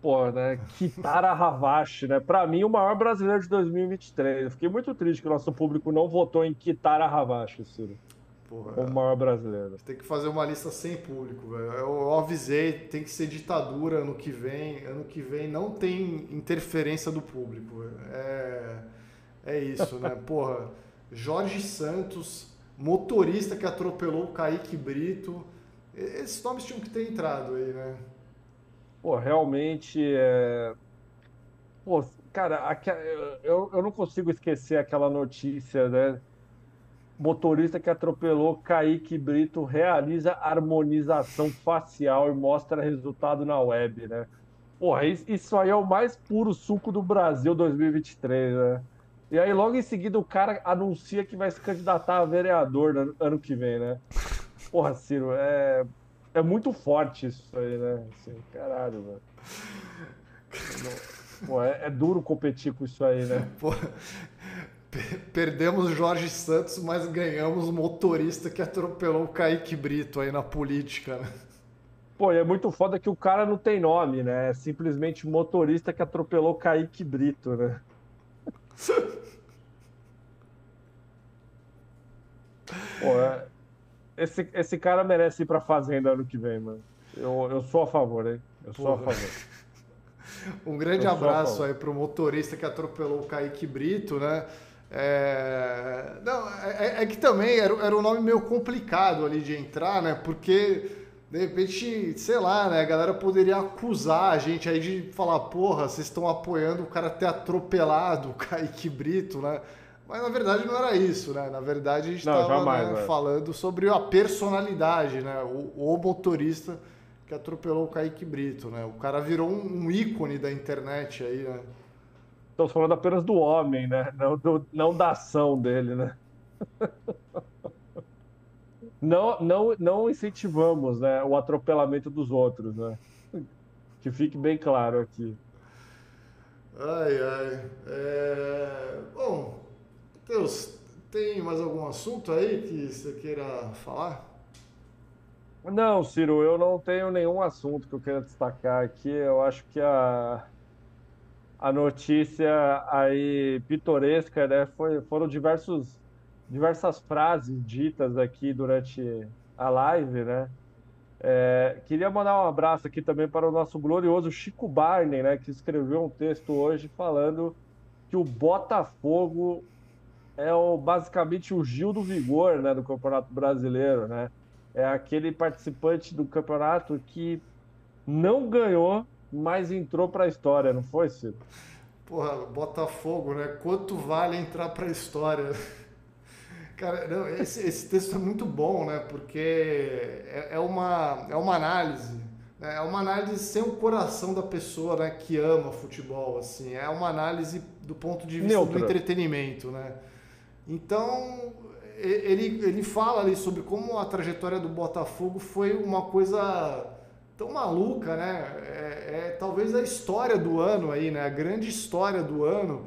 Pô, né? Kitara Havashi, né? Pra mim, o maior brasileiro de 2023. Eu fiquei muito triste que o nosso público não votou em Kitara Havashi, Ciro. Porra, o maior brasileiro. Tem que fazer uma lista sem público, velho. Eu, eu, avisei, tem que ser ditadura ano que vem. Ano que vem não tem interferência do público. É, é isso, né? (laughs) Porra, Jorge Santos, motorista que atropelou o Kaique Brito. Esses nomes tinham que ter entrado aí, né? Pô, realmente é. Pô, cara, eu, eu não consigo esquecer aquela notícia, né? Motorista que atropelou Kaique Brito realiza harmonização facial e mostra resultado na web, né? Porra, isso aí é o mais puro suco do Brasil 2023, né? E aí, logo em seguida, o cara anuncia que vai se candidatar a vereador no ano que vem, né? Porra, Ciro, é, é muito forte isso aí, né? Assim, caralho, velho. (laughs) Pô, é, é, duro competir com isso aí, né? Pô, Perdemos Jorge Santos, mas ganhamos o motorista que atropelou o Kaique Brito aí na política, né? Pô, é muito foda que o cara não tem nome, né? É simplesmente motorista que atropelou o Kaique Brito, né? (laughs) Pô, é... esse, esse cara merece ir pra fazenda ano que vem, mano. Eu, eu sou a favor, hein? Eu sou a favor. (laughs) um grande abraço aí pro motorista que atropelou o Kaique Brito, né? É, não, é, é, que também era, era um nome meio complicado ali de entrar, né? Porque de repente, sei lá, né? A galera poderia acusar a gente aí de falar, porra, vocês estão apoiando o cara ter atropelado o (laughs) Kaique Brito, né? Mas na verdade não era isso, né? Na verdade a gente estava né, falando sobre a personalidade, né? O, o, motorista que atropelou o Kaique Brito, né? O cara virou um, um ícone da internet aí, né? Estamos falando apenas do homem, né? Não, do, não da ação dele, né? (laughs) Não, não, não incentivamos né, o atropelamento dos outros, né? Que fique bem claro aqui. Ai, ai. É... Bom, Deus, tem mais algum assunto aí que você queira falar? Não, Ciro, eu não tenho nenhum assunto que eu queira destacar aqui. Eu acho que a a notícia aí pitoresca, né? Foi, foram diversos, diversas frases ditas aqui durante a live, né? É, queria mandar um abraço aqui também para o nosso glorioso Chico Barney, né? Que escreveu um texto hoje falando que o Botafogo é o, basicamente o Gil do Vigor, né? Do Campeonato Brasileiro, né? É aquele participante do campeonato que não ganhou mas entrou para a história, não foi, Ciro? Porra, Botafogo, né? Quanto vale entrar para a história? Cara, não, esse, esse, texto é muito bom, né? Porque é, é uma, é uma análise, né? é uma análise sem o coração da pessoa né? que ama futebol, assim. É uma análise do ponto de vista Neutra. do entretenimento, né? Então, ele, ele fala ali sobre como a trajetória do Botafogo foi uma coisa tão maluca, né? É, é, talvez a história do ano aí, né? A grande história do ano.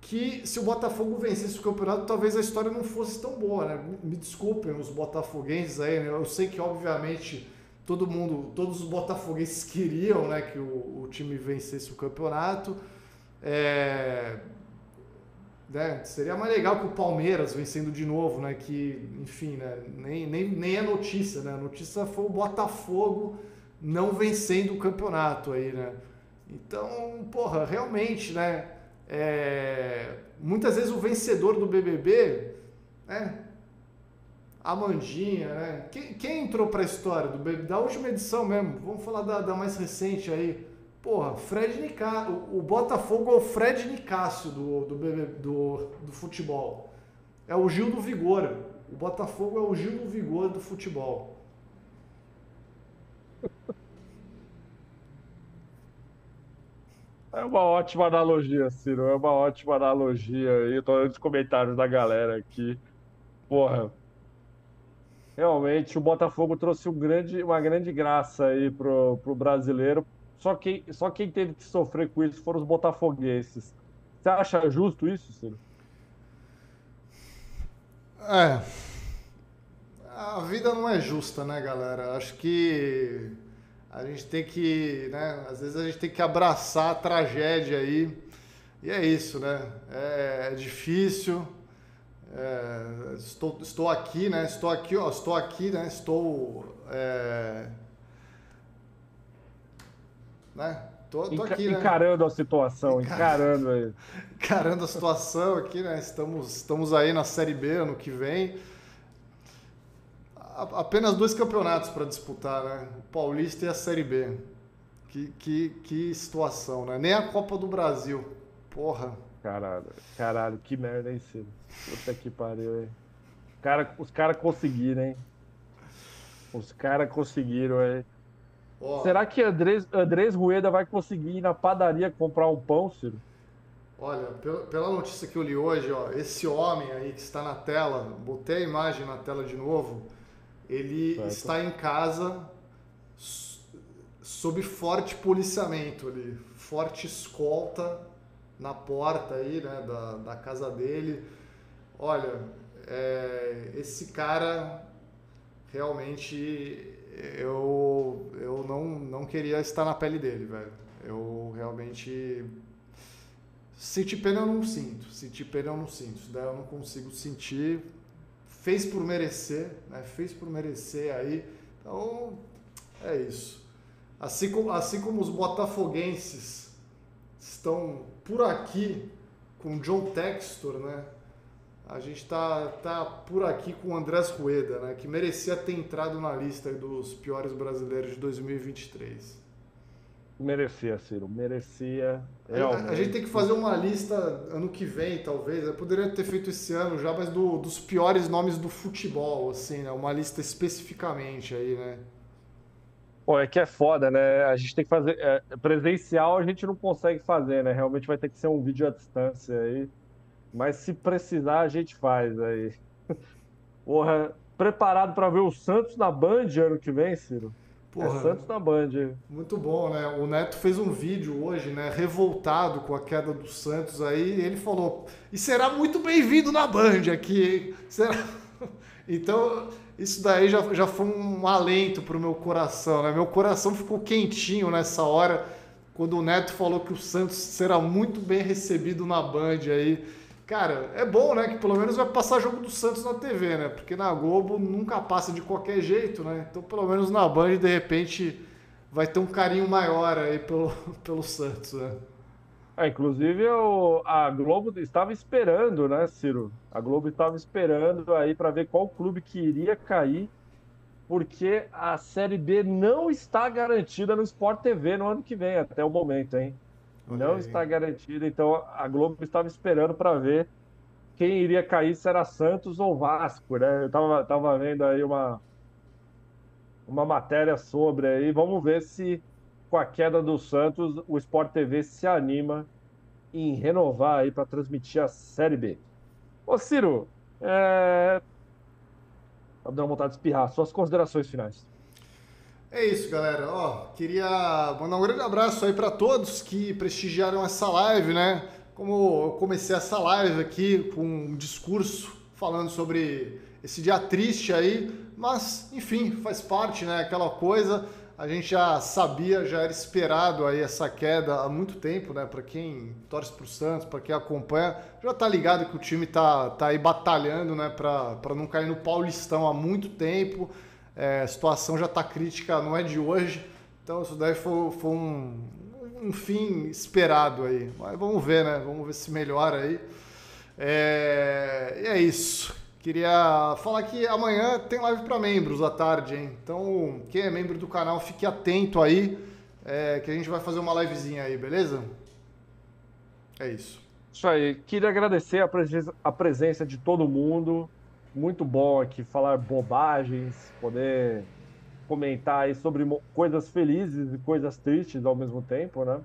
Que se o Botafogo vencesse o campeonato, talvez a história não fosse tão boa, né? Me desculpem os botafoguenses aí, né? Eu sei que, obviamente, todo mundo, todos os botafoguenses (laughs) queriam né, que o, o time vencesse o campeonato. É, né, seria mais legal que o Palmeiras vencendo de novo, né? Que, enfim, né, nem, nem, nem é notícia, né? A notícia foi o Botafogo não vencendo o campeonato aí, né? Então, porra, realmente, né? É, muitas vezes o vencedor do BBB, né? Amandinha, né? Quem, quem entrou para a história do BBB? Da última edição mesmo, vamos falar da, da mais recente aí. Porra, Fred Nicásio, o, o Botafogo é o Fred Nicásio do, do, BBB, do, do futebol. É o Gil do Vigor. O Botafogo é o Gil do Vigor do futebol. É uma ótima analogia, Ciro. É uma ótima analogia aí. Tô olhando os comentários da galera aqui. Porra. Realmente, o Botafogo trouxe um grande, uma grande graça aí pro, pro brasileiro. Só quem, só quem teve que sofrer com isso foram os botafoguenses. Você acha justo isso, Ciro? É. A vida não é justa, né, galera? Acho que a gente tem que, né? Às vezes a gente tem que abraçar a tragédia aí. E é isso, né? É, é difícil. É, estou, estou aqui, né? Estou aqui, ó. Estou aqui, né? Estou. É, né? Tô, tô aqui, né? Encarando a situação, encarando aí. (laughs) encarando a situação aqui, né? Estamos, estamos aí na Série B ano que vem apenas dois campeonatos para disputar, né? O Paulista e a Série B. Que, que, que situação, né? Nem a Copa do Brasil. Porra. Caralho, caralho, que merda, hein, Ciro? Puta que pariu, hein? Cara, os caras conseguiram, hein? Os caras conseguiram, hein? Oh. Será que Andrés, Andrés Rueda vai conseguir ir na padaria comprar um pão, Ciro? Olha, pela notícia que eu li hoje, ó, esse homem aí que está na tela, botei a imagem na tela de novo, ele certo. está em casa sob forte policiamento ali, forte escolta na porta aí, né, da, da casa dele. Olha, é, esse cara realmente eu, eu não, não queria estar na pele dele, velho. Eu realmente senti pena eu não sinto, senti pena eu não sinto, isso daí eu não consigo sentir fez por merecer, né? fez por merecer aí. Então, é isso. Assim como, assim como os botafoguenses estão por aqui com John Textor, né? A gente está tá por aqui com o Andrés Rueda, né? Que merecia ter entrado na lista dos piores brasileiros de 2023. Merecia, Ciro, merecia. A, a, gente tem que fazer uma lista ano que vem, talvez. Eu poderia ter feito esse ano já, mas do, dos piores nomes do futebol, assim, né? Uma lista especificamente aí, né? Pô, é que é foda, né? A gente tem que fazer. É, presencial a gente não consegue fazer, né? Realmente vai ter que ser um vídeo à distância aí. Mas se precisar, a gente faz aí. (laughs) Porra, preparado para ver o Santos na Band ano que vem, Ciro? Porra, é Santos na Band. Muito bom, né? O Neto fez um vídeo hoje, né? Revoltado com a queda do Santos aí. ele falou: e será muito bem-vindo na Band aqui. Será... (laughs) Então, isso daí já, já foi um alento pro meu coração, né? Meu coração ficou quentinho nessa hora, quando o Neto falou que o Santos será muito bem recebido na Band aí. Cara, é bom, né? Que pelo menos vai passar jogo do Santos na TV, né? Porque na Globo nunca passa de qualquer jeito, né? Então, pelo menos na Band, de repente, vai ter um carinho maior aí pelo, (laughs) pelo Santos, né? É, inclusive, eu, a Globo estava esperando, né, Ciro? A Globo estava esperando aí para ver qual clube que iria cair, porque a Série B não está garantida no Sport TV no ano que vem, até o momento, hein? Não está garantida, então a Globo estava esperando para ver quem iria cair, se era Santos ou Vasco, né? Eu tava, tava vendo aí uma, uma matéria sobre aí, vamos ver se com a queda do Santos, o Sport TV se anima em renovar aí para transmitir a Série B. Ô Ciro, é... Tá dando vontade de espirrar. Suas considerações finais. É isso, galera. Ó, queria mandar um grande abraço aí para todos que prestigiaram essa live, né? Como eu comecei essa live aqui com um discurso falando sobre esse dia triste aí, mas enfim, faz parte, né? Aquela coisa a gente já sabia, já era esperado aí essa queda há muito tempo, né? Para quem torce para o Santos, para quem acompanha, já tá ligado que o time tá, tá aí batalhando, né? Para não cair no Paulistão há muito tempo. É, a situação já tá crítica, não é de hoje. Então isso daí foi, foi um, um fim esperado aí. Mas vamos ver, né? Vamos ver se melhora aí. É, e é isso. Queria falar que amanhã tem live para membros à tarde, hein? Então, quem é membro do canal, fique atento aí, é, que a gente vai fazer uma livezinha aí, beleza? É isso. Isso aí. Queria agradecer a a presença de todo mundo. Muito bom aqui falar bobagens, poder comentar aí sobre coisas felizes e coisas tristes ao mesmo tempo, né?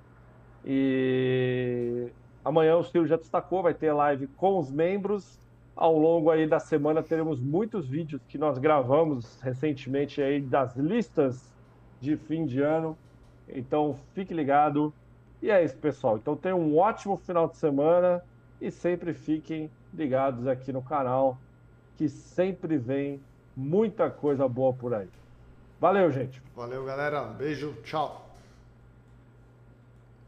E amanhã o Ciro já destacou, vai ter live com os membros ao longo aí da semana teremos muitos vídeos que nós gravamos recentemente aí das listas de fim de ano. Então fique ligado. E é isso, pessoal. Então tenham um ótimo final de semana e sempre fiquem ligados aqui no canal, que sempre vem muita coisa boa por aí. Valeu, gente. Valeu, galera. Beijo. Tchau.